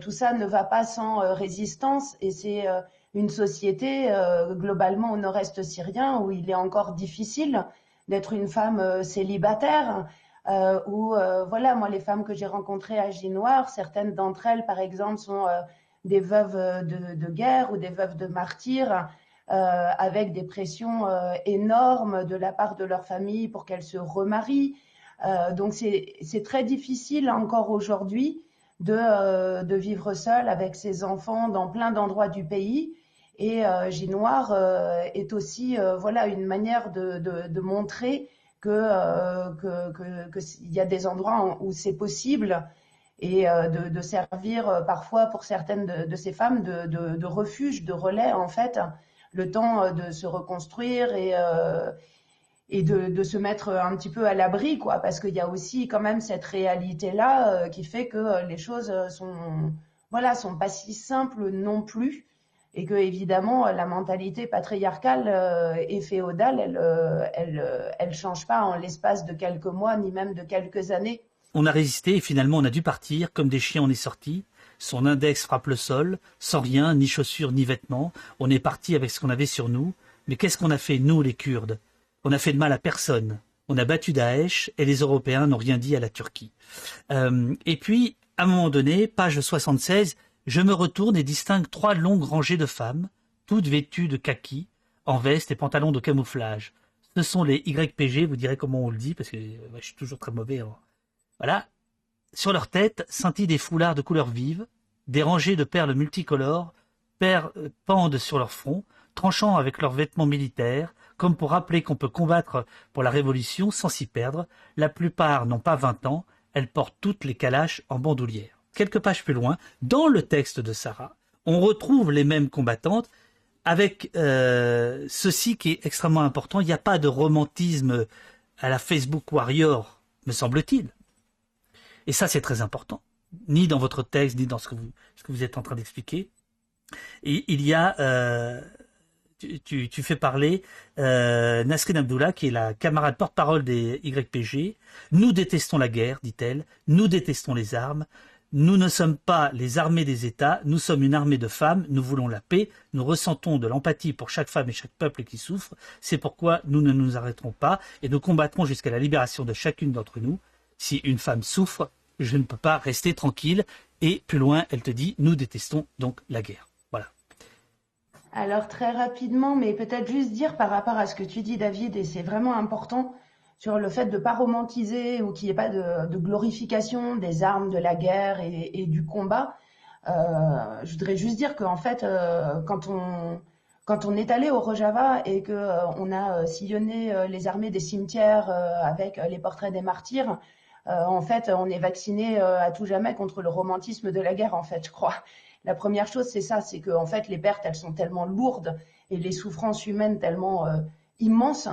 tout ça ne va pas sans résistance et c'est une société globalement au nord-est syrien où il est encore difficile d'être une femme célibataire euh, où euh, voilà, moi les femmes que j'ai rencontrées à Ginoir, certaines d'entre elles, par exemple, sont euh, des veuves de, guerre ou des veuves de martyrs. avec des pressions énormes de la part de leur famille pour qu'elles se remarient. donc c'est très difficile encore aujourd'hui de, de, vivre seule avec ses enfants dans plein d'endroits du pays. Et Ginoir est aussi voilà une manière de, de, de montrer que euh, qu'il y a des endroits où c'est possible et euh, de, servir euh, parfois pour certaines de, ces femmes de, refuge, de relais en fait, le temps de se reconstruire et et de, se mettre un petit peu à l'abri, quoi, parce qu'il y a aussi quand même cette réalité-là qui fait que les choses sont, voilà, sont pas si simples non plus et que évidemment la mentalité patriarcale euh, et féodale, elle, euh, elle, euh, elle change pas en l'espace de quelques mois ni même de quelques années. On a résisté et finalement on a dû partir comme des chiens. On est sorti. Son index frappe le sol, sans rien, ni chaussures ni vêtements. On est parti avec ce qu'on avait sur nous. Mais qu'est-ce qu'on a fait nous les Kurdes? On a fait de mal à personne. On a battu Daesh et les Européens n'ont rien dit à la Turquie. Euh, et puis, à un moment donné, page 76, je me retourne et distingue trois longues rangées de femmes, toutes vêtues de kaki, en veste et pantalons de camouflage. Ce sont les YPG, vous direz comment on le dit, parce que je suis toujours très mauvais. Voilà. Sur leur tête scintillent des foulards de couleurs vives, des rangées de perles multicolores euh, pendent sur leur front, tranchant avec leurs vêtements militaires, comme pour rappeler qu'on peut combattre pour la Révolution sans s'y perdre. La plupart n'ont pas vingt ans, elles portent toutes les calaches en bandoulière quelques pages plus loin, dans le texte de Sarah, on retrouve les mêmes combattantes avec euh, ceci qui est extrêmement important. Il n'y a pas de romantisme à la Facebook Warrior, me semble-t-il. Et ça, c'est très important. Ni dans votre texte, ni dans ce que vous, êtes en train d'expliquer. Il y a, euh, tu, tu, fais parler euh, Nasrin Abdullah, qui est la camarade porte-parole des YPG. Nous détestons la guerre, dit-elle. Nous détestons les armes. Nous ne sommes pas les armées des États, nous sommes une armée de femmes, nous voulons la paix, nous ressentons de l'empathie pour chaque femme et chaque peuple qui souffre, c'est pourquoi nous ne nous arrêterons pas et nous combattrons jusqu'à la libération de chacune d'entre nous. Si une femme souffre, je ne peux pas rester tranquille. Et plus loin, elle te dit, nous détestons donc la guerre. Voilà. Alors très rapidement, mais peut-être juste dire par rapport à ce que tu dis David, et c'est vraiment important, sur le fait de pas romantiser ou qu'il n'y ait pas de, glorification des armes, de la guerre et, du combat. Euh, je voudrais juste dire qu'en fait, euh, quand on quand on est allé au Rojava et que euh, on a sillonné les armées des cimetières avec les portraits des martyrs, en fait, on est vacciné à tout jamais contre le romantisme de la guerre. En fait, je crois. La première chose, c'est ça, c'est que en fait, les pertes, elles sont tellement lourdes et les souffrances humaines tellement immenses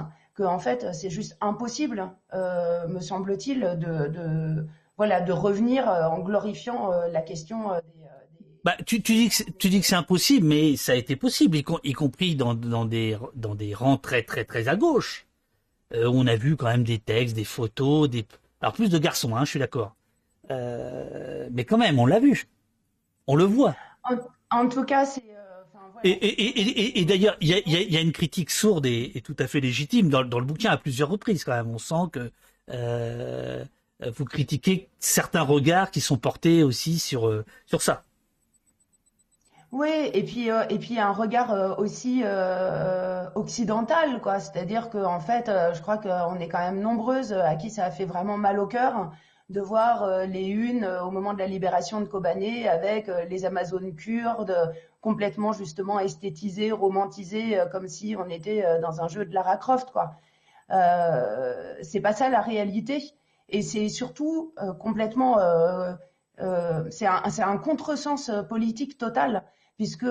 en fait c'est juste impossible, euh, me semble-t-il, de, voilà de revenir euh, en glorifiant euh, la question des, Bah, tu, dis que tu dis que c'est impossible, mais ça a été possible, y, compris dans, des dans des rangs très très très à gauche. on a vu quand même des textes, des photos, des alors plus de garçons, hein, je suis d'accord. mais quand même, on l'a vu, on le voit. en tout cas, c'est et, d'ailleurs, il y a, une critique sourde et, tout à fait légitime dans, le bouquin à plusieurs reprises quand même. On sent que euh, vous critiquez certains regards qui sont portés aussi sur euh, sur ça. Oui, et puis euh, et puis un regard aussi occidental, quoi. C'est-à-dire qu'en fait, je crois qu'on est quand même nombreuses à qui ça a fait vraiment mal au cœur de voir les unes au moment de la libération de Kobané avec les Amazones kurdes complètement justement esthétisé, romantisé, euh, comme si on était euh, dans un jeu de Lara Croft, quoi. Euh, c'est pas ça la réalité, et c'est surtout complètement, c'est un, contresens politique total puisque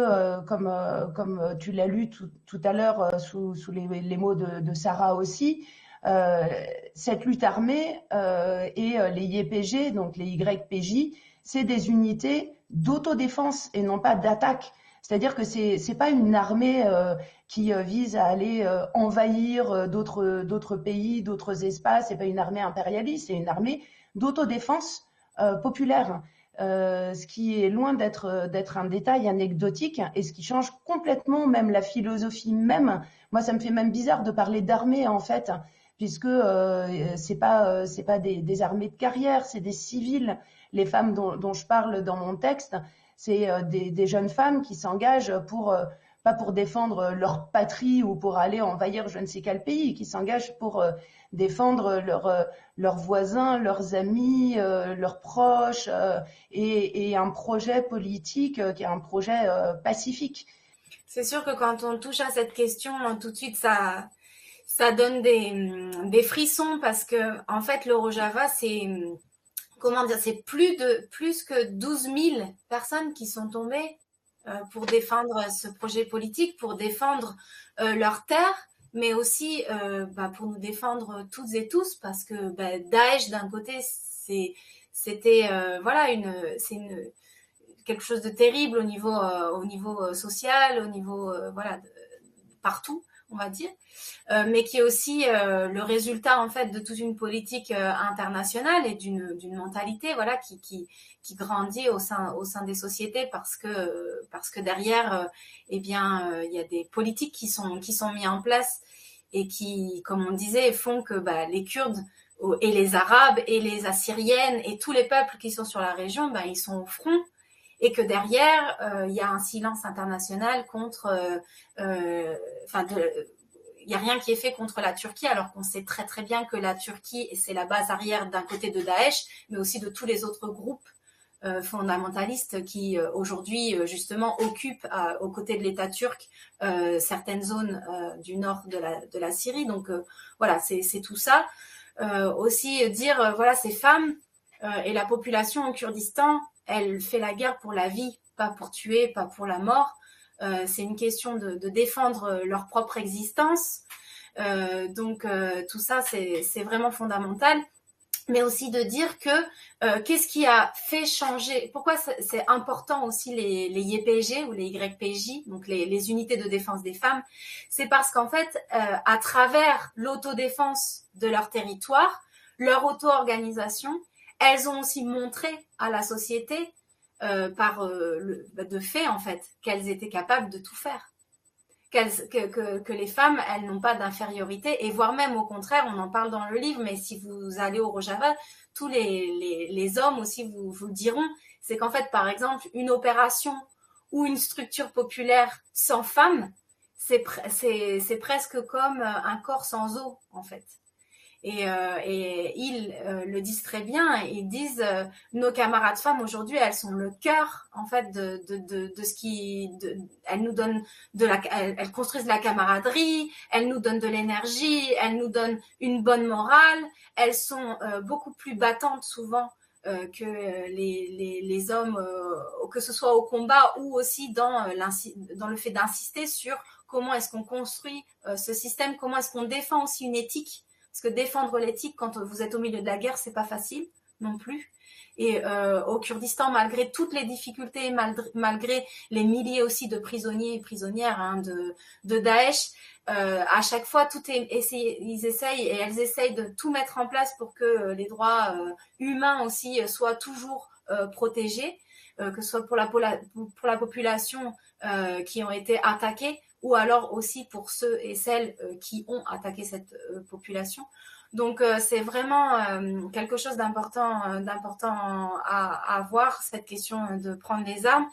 comme comme tu l'as lu tout, à l'heure sous, sous les, les, mots de, de, Sarah aussi, cette lutte armée et les YPG, donc les YPJ, c'est des unités d'autodéfense et non pas d'attaque. C'est-à-dire que c'est c'est pas une armée qui vise à aller envahir d'autres d'autres pays, d'autres espaces. C'est pas une armée impérialiste, c'est une armée d'autodéfense populaire. Euh, ce qui est loin d'être un détail anecdotique et ce qui change complètement même la philosophie même. Moi, ça me fait même bizarre de parler d'armée en fait, puisque euh, c'est pas euh, c'est pas des, armées de carrière, c'est des civils. Les femmes dont, je parle dans mon texte, c'est euh, des, jeunes femmes qui s'engagent pour pas pour défendre leur patrie ou pour aller envahir je ne sais quel pays, qui s'engagent pour défendre leurs voisins, leurs amis, euh, leurs proches, euh, et, un projet politique qui est un projet pacifique. C'est sûr que quand on touche à cette question, tout de suite ça ça donne des, des frissons parce que en fait le Rojava c'est comment dire c'est plus de plus que 12 000 personnes qui sont tombées pour défendre ce projet politique, pour défendre leur terre mais aussi euh, bah, pour nous défendre toutes et tous, parce que bah, Daesh d'un côté, c'était euh, voilà une, c'est quelque chose de terrible au niveau, euh, au niveau social, au niveau voilà partout, on va dire, mais qui est aussi le résultat en fait de toute une politique internationale et d'une, mentalité voilà qui, qui, qui grandit au sein, au sein des sociétés parce que, parce que derrière, eh bien, il y a des politiques qui sont, qui sont mis en place et qui, comme on disait, font que bah, les Kurdes et les Arabes et les Assyriennes et tous les peuples qui sont sur la région, bah, ils sont au front et que derrière, euh, il y a un silence international contre, euh, euh, enfin, il n'y a rien qui est fait contre la Turquie, alors qu'on sait très très bien que la Turquie, c'est la base arrière d'un côté de Daesh, mais aussi de tous les autres groupes euh, fondamentalistes qui euh, aujourd'hui euh, justement occupent aux côtés de l'État turc certaines zones du nord de la, de la Syrie. Donc voilà, c'est tout ça. aussi dire voilà ces femmes et la population au Kurdistan, elle fait la guerre pour la vie, pas pour tuer, pas pour la mort. c'est une question de, défendre leur propre existence. donc tout ça, c'est vraiment fondamental mais aussi de dire que euh, qu'est-ce qui a fait changer, pourquoi c'est important aussi les, YPG ou les YPJ, donc les, unités de défense des femmes, c'est parce qu'en fait, euh, à travers l'autodéfense de leur territoire, leur auto-organisation, elles ont aussi montré à la société euh, par le, bah, de fait en fait qu'elles étaient capables de tout faire que, les femmes, elles n'ont pas d'infériorité, et voire même au contraire, on en parle dans le livre, mais si vous allez au Rojava, tous les, hommes aussi vous, vous le diront, c'est qu'en fait, par exemple, une opération ou une structure populaire sans femmes, c'est presque comme un corps sans eau, en fait. Et, euh, et ils euh, le disent très bien. Ils disent euh, nos camarades femmes aujourd'hui, elles sont le cœur en fait de, de, de, de ce qui, de, elles nous donnent de la, elles, construisent la camaraderie, elles nous donnent de l'énergie, elles nous donnent une bonne morale. Elles sont beaucoup plus battantes souvent que les, les, les hommes, que ce soit au combat ou aussi dans, dans le fait d'insister sur comment est-ce qu'on construit ce système, comment est-ce qu'on défend aussi une éthique parce que défendre l'éthique quand vous êtes au milieu de la guerre, c'est pas facile non plus. Et euh, au Kurdistan, malgré toutes les difficultés, malgré, les milliers aussi de prisonniers et prisonnières hein, de, Daesh, euh, à chaque fois, ils essayent et elles essayent de tout mettre en place pour que les droits euh, humains aussi soient toujours euh, protégés, euh, que ce soit pour la, population qui ont été attaqués, ou alors aussi pour ceux et celles euh, qui ont attaqué cette euh, population. Donc euh, c'est vraiment quelque chose d'important, d'important à, à voir cette question de prendre les armes.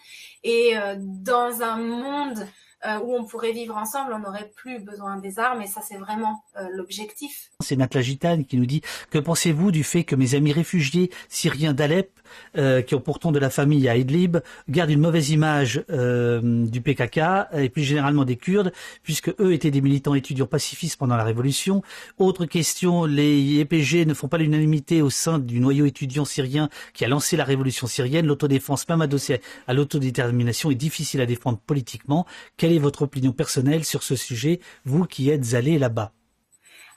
Et dans un monde euh, où on pourrait vivre ensemble, on n'aurait plus besoin des armes, et ça c'est vraiment euh, l'objectif. C'est Natla Gitane qui nous dit que pensez-vous du fait que mes amis réfugiés syriens d'Alep, euh, qui ont pourtant de la famille à Idlib, gardent une mauvaise image du PKK et plus généralement des Kurdes, puisque eux étaient des militants étudiants pacifistes pendant la Révolution? Autre question, les EPG ne font pas l'unanimité au sein du noyau étudiant syrien qui a lancé la Révolution syrienne. L'autodéfense, même adossée à l'autodétermination, est difficile à défendre politiquement. Quelle votre opinion personnelle sur ce sujet, vous qui êtes allé là-bas.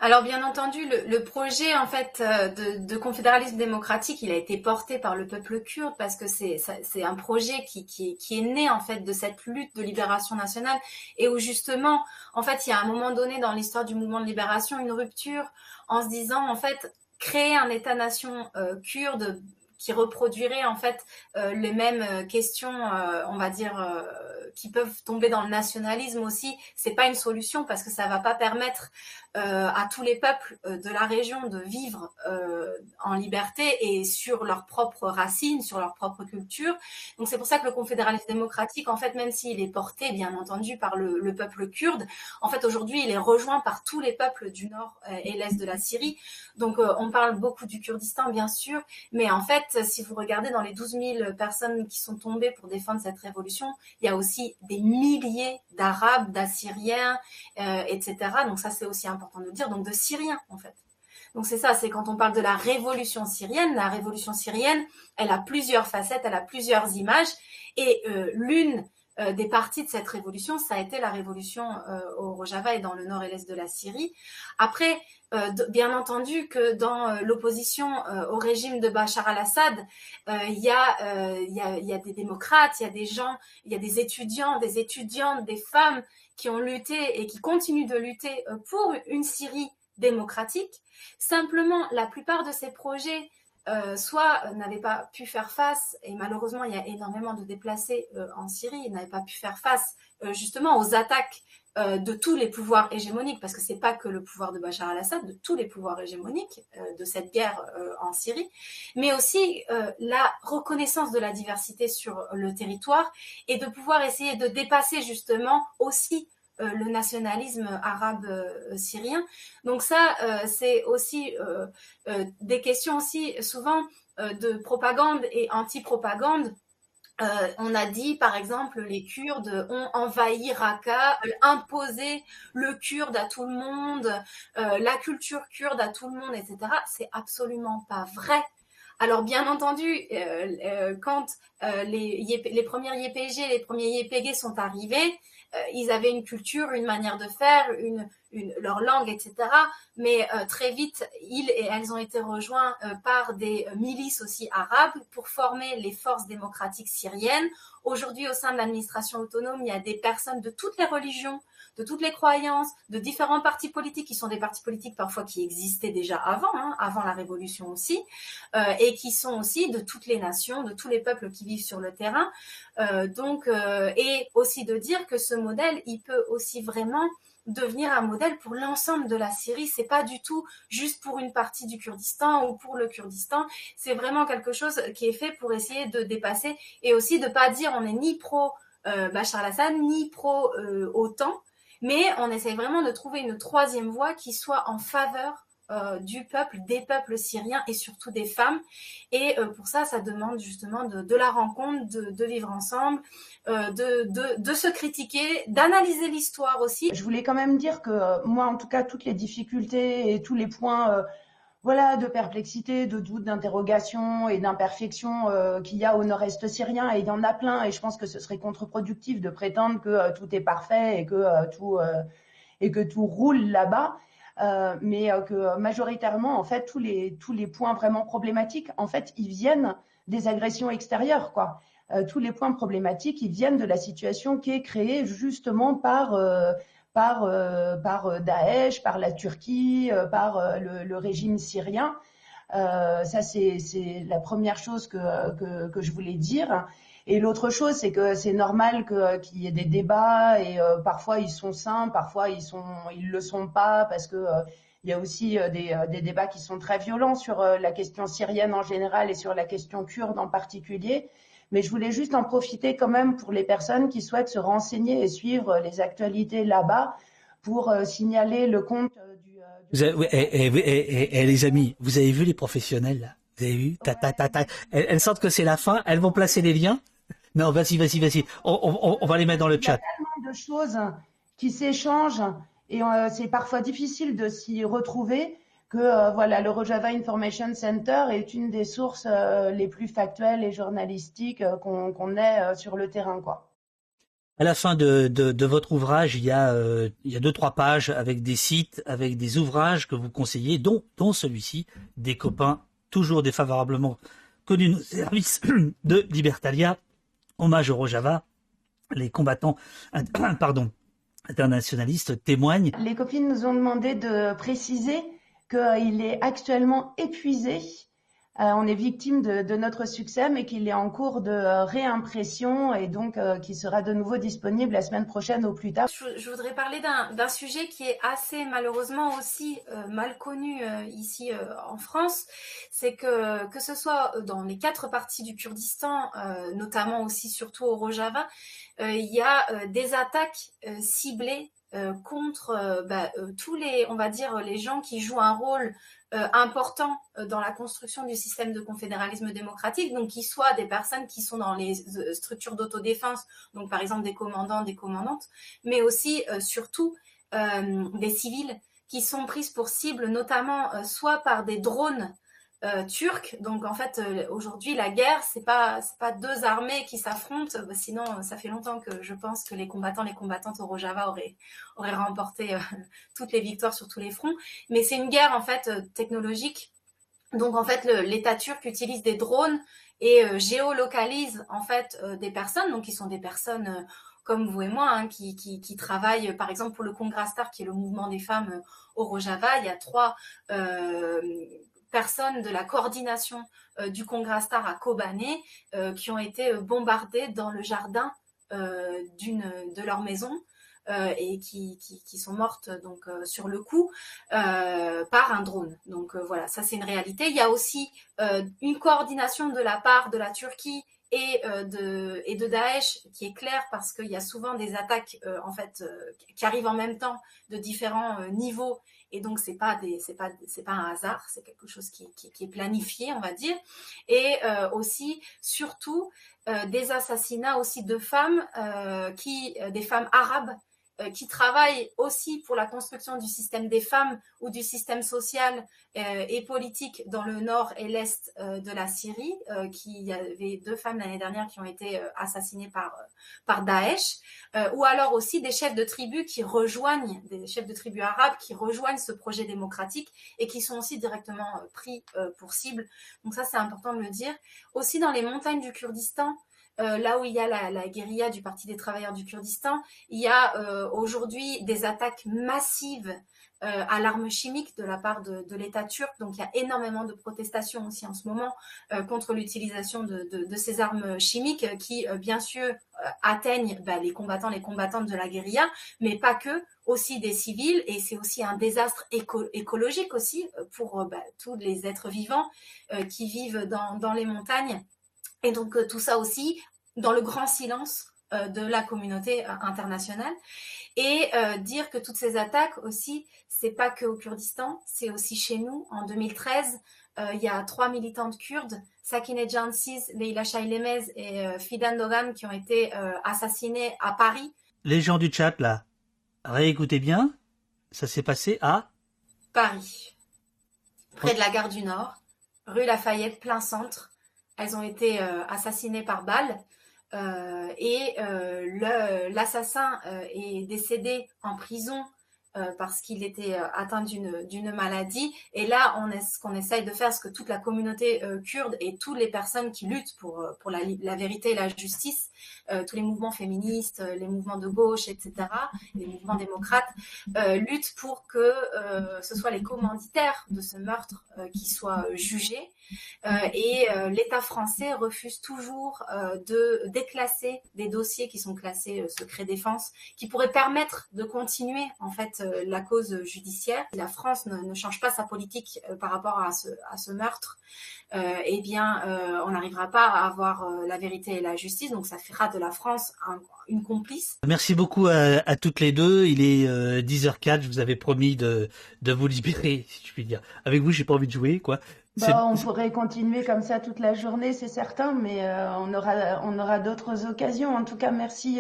Alors bien entendu, le, projet en fait euh, de, confédéralisme démocratique, il a été porté par le peuple kurde parce que c'est un projet qui, qui, qui, est né en fait de cette lutte de libération nationale et où justement, en fait, il y a un moment donné dans l'histoire du mouvement de libération une rupture en se disant en fait créer un État-nation euh, kurde qui reproduirait en fait euh, les mêmes euh, questions, euh, on va dire, qui peuvent tomber dans le nationalisme aussi, c'est pas une solution parce que ça va pas permettre à tous les peuples de la région de vivre en liberté et sur leurs propres racines, sur leur propre culture. Donc c'est pour ça que le confédéralisme démocratique, en fait, même s'il est porté, bien entendu, par le, le peuple kurde, en fait aujourd'hui il est rejoint par tous les peuples du nord et l'est de la Syrie. Donc on parle beaucoup du Kurdistan, bien sûr, mais en fait si vous regardez dans les 12 000 personnes qui sont tombées pour défendre cette révolution, il y a aussi des milliers d'Arabes, d'Assyriens, euh, etc. Donc ça, c'est aussi important de le dire, donc de Syriens, en fait. Donc c'est ça, c'est quand on parle de la révolution syrienne, la révolution syrienne, elle a plusieurs facettes, elle a plusieurs images, et euh, l'une euh, des parties de cette révolution, ça a été la révolution au Rojava et dans le nord et l'est de la Syrie. Après, euh, bien entendu que dans euh, l'opposition euh, au régime de Bachar al-Assad, il y, a, des démocrates, il y a des gens, il y a des étudiants, des étudiantes, des femmes qui ont lutté et qui continuent de lutter pour une Syrie démocratique. Simplement, la plupart de ces projets euh, soit n'avaient pas pu faire face, et malheureusement il y a énormément de déplacés en Syrie, ils n'avaient pas pu faire face justement aux attaques euh, de tous les pouvoirs hégémoniques, parce que c'est pas que le pouvoir de Bachar al-Assad, de tous les pouvoirs hégémoniques euh, de cette guerre euh, en Syrie, mais aussi la reconnaissance de la diversité sur le territoire et de pouvoir essayer de dépasser justement aussi le nationalisme arabe syrien. Donc ça, c'est aussi des questions aussi souvent de propagande et anti-propagande euh, on a dit, par exemple, les Kurdes ont envahi Raqqa, imposé le kurde à tout le monde, euh, la culture kurde à tout le monde, etc. C'est absolument pas vrai. Alors bien entendu, euh, quand les, les premières YPG, les premiers YPG sont arrivés, ils avaient une culture, une manière de faire, leur langue, etc. Mais euh, très vite, ils et elles ont été rejoints euh, par des euh, milices aussi arabes pour former les forces démocratiques syriennes. Aujourd'hui, au sein de l'administration autonome, il y a des personnes de toutes les religions, de toutes les croyances, de différents partis politiques qui sont des partis politiques parfois qui existaient déjà avant, hein, avant la révolution aussi, et qui sont aussi de toutes les nations, de tous les peuples qui vivent sur le terrain. donc, et aussi de dire que ce modèle, il peut aussi vraiment devenir un modèle pour l'ensemble de la Syrie. C'est pas du tout juste pour une partie du Kurdistan ou pour le Kurdistan. C'est vraiment quelque chose qui est fait pour essayer de dépasser et aussi de pas dire on est ni pro euh, Bachar al-Assad ni pro euh, OTAN, mais on essaye vraiment de trouver une troisième voie qui soit en faveur euh, du peuple, des peuples syriens et surtout des femmes. Et euh, pour ça, ça demande justement de, la rencontre, de, vivre ensemble, euh, de, se critiquer, d'analyser l'histoire aussi. Je voulais quand même dire que moi, en tout cas, toutes les difficultés et tous les points voilà, de perplexité, de doute, d'interrogation et d'imperfection qu'il y a au nord-est syrien, et il y en a plein, et je pense que ce serait contre-productif de prétendre que tout est parfait et que tout et que tout roule là-bas. Euh, mais euh, que majoritairement, en fait, tous les, tous les points vraiment problématiques, en fait, ils viennent des agressions extérieures, quoi. Euh, tous les points problématiques, ils viennent de la situation qui est créée justement par par par Daesh, par la Turquie, par le, le, régime syrien. ça, c'est la première chose que, que, que je voulais dire. Et l'autre chose, c'est que c'est normal qu'il y ait des débats et euh, parfois ils sont sains, parfois ils sont ils le sont pas parce que euh, il y a aussi euh, des, des, débats qui sont très violents sur la question syrienne en général et sur la question kurde en particulier. Mais je voulais juste en profiter quand même pour les personnes qui souhaitent se renseigner et suivre les actualités là-bas pour signaler le compte du. Vous avez, et, et, et, les amis, vous avez vu les professionnels là? Vous avez vu? Ta, ta, ta, elles, elles sentent que c'est la fin, elles vont placer les liens? Non, vas-y, vas-y, vas-y. On, va les mettre dans le chat. Il y a tellement de choses qui s'échangent et euh, c'est parfois difficile de s'y retrouver que euh, voilà, le Rojava Information Center est une des sources euh, les plus factuelles et journalistiques qu'on ait sur le terrain, quoi. À la fin de, de, votre ouvrage, il y a euh, il y a deux trois pages avec des sites, avec des ouvrages que vous conseillez, dont dont celui-ci, des copains toujours défavorablement connus nos services de Libertalia, hommage au Rojava, les combattants pardon internationalistes témoignent. Les copines nous ont demandé de préciser qu'il est actuellement épuisé euh, on est victime de, notre succès, mais qu'il est en cours de euh, réimpression et donc euh, qui sera de nouveau disponible la semaine prochaine au plus tard. Je, voudrais parler d'un sujet qui est assez malheureusement aussi mal connu ici en France, c'est que que ce soit dans les quatre parties du Kurdistan, notamment aussi surtout au Rojava, il y a des attaques ciblées contre bah, tous les, on va dire, les gens qui jouent un rôle euh, important euh, dans la construction du système de confédéralisme démocratique, donc qui soient des personnes qui sont dans les euh, structures d'autodéfense, donc par exemple des commandants, des commandantes, mais aussi surtout des civils qui sont prises pour cible notamment soit par des drones euh, turc. Donc en fait, euh, aujourd'hui, la guerre, c'est pas c'est pas deux armées qui s'affrontent. Bah, sinon, ça fait longtemps que je pense que les combattants, les combattantes au Rojava auraient auraient remporté euh, toutes les victoires sur tous les fronts. Mais c'est une guerre en fait technologique. Donc en fait, l'État turc utilise des drones et géolocalise en fait des personnes, donc qui sont des personnes comme vous et moi, hein, qui, qui, qui, travaillent, par exemple, pour le Congrastar, qui est le mouvement des femmes au Rojava. Il y a trois euh, personnes de la coordination euh, du Congrastar à Kobané euh, qui ont été euh, bombardées dans le jardin d'une de leur maison et qui, qui, sont mortes donc sur le coup par un drone. Donc voilà, ça c'est une réalité. Il y a aussi une coordination de la part de la Turquie et de et de Daesh qui est claire parce qu'il y a souvent des attaques en fait qui arrivent en même temps de différents niveaux et donc c'est pas pas un hasard c'est quelque chose qui, qui, est planifié on va dire. Et euh, aussi surtout euh, des assassinats aussi de femmes euh, qui des femmes arabes euh, qui travaillent aussi pour la construction du système des femmes ou du système social euh, et politique dans le nord et l'est euh, de la Syrie, qui y avait deux femmes l'année dernière qui ont été assassinées par par Daesh, ou alors aussi des chefs de tribus qui rejoignent des chefs de tribus arabes qui rejoignent ce projet démocratique et qui sont aussi directement pris pour cible. Donc ça c'est important de le dire. Aussi dans les montagnes du Kurdistan, euh, là où il y a la, guérilla du Parti des travailleurs du Kurdistan, il y a euh, aujourd'hui des attaques massives euh, à l'arme chimique de la part de, l'État turc. Donc il y a énormément de protestations aussi en ce moment contre l'utilisation de, ces armes chimiques qui, bien sûr, atteignent bah, les combattants, les combattantes de la guérilla, mais pas que, aussi des civils. Et c'est aussi un désastre écologique aussi pour bah, tous les êtres vivants qui vivent dans les montagnes. Et donc tout ça aussi dans le grand silence euh, de la communauté euh, internationale. Et euh, dire que toutes ces attaques aussi c'est pas que au Kurdistan c'est aussi chez nous. En 2013 il y a trois militantes kurdes Sakine Jansiz, Leila Shailemez et Fidan Dogam qui ont été assassinées à Paris. Les gens du chat là réécoutez bien. Ça s'est passé à Paris. Près de la gare du Nord rue Lafayette plein centre. Elles ont été assassinées par balle. euh, et euh, l'assassin euh, est décédé en prison euh, parce qu'il était euh, atteint d'une maladie. Et là, ce qu'on essaye de faire, ce que toute la communauté euh, kurde et toutes les personnes qui luttent pour, pour la, la vérité et la justice, tous les mouvements féministes, les mouvements de gauche, etc., les mouvements démocrates, luttent pour que ce soit les commanditaires de ce meurtre qui soient jugés. et l'État français refuse toujours de déclasser des dossiers qui sont classés secret défense, qui pourraient permettre de continuer en fait euh, la cause judiciaire, la France ne, change pas sa politique euh, par rapport à ce, meurtre, euh, eh bien, on n'arrivera pas à avoir la vérité et la justice. Donc, ça fera de la France une complice. Merci beaucoup à, toutes les deux. Il est 10h04. Je vous avais promis de, vous libérer, si je puis dire. Avec vous, j'ai pas envie de jouer, quoi. Bah, on pourrait continuer comme ça toute la journée, c'est certain, mais on aura, on aura d'autres occasions. En tout cas, merci.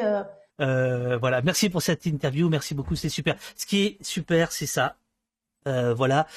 Euh, voilà, merci pour cette interview, merci beaucoup, c'est super. Ce qui est super, c'est ça. Euh, voilà.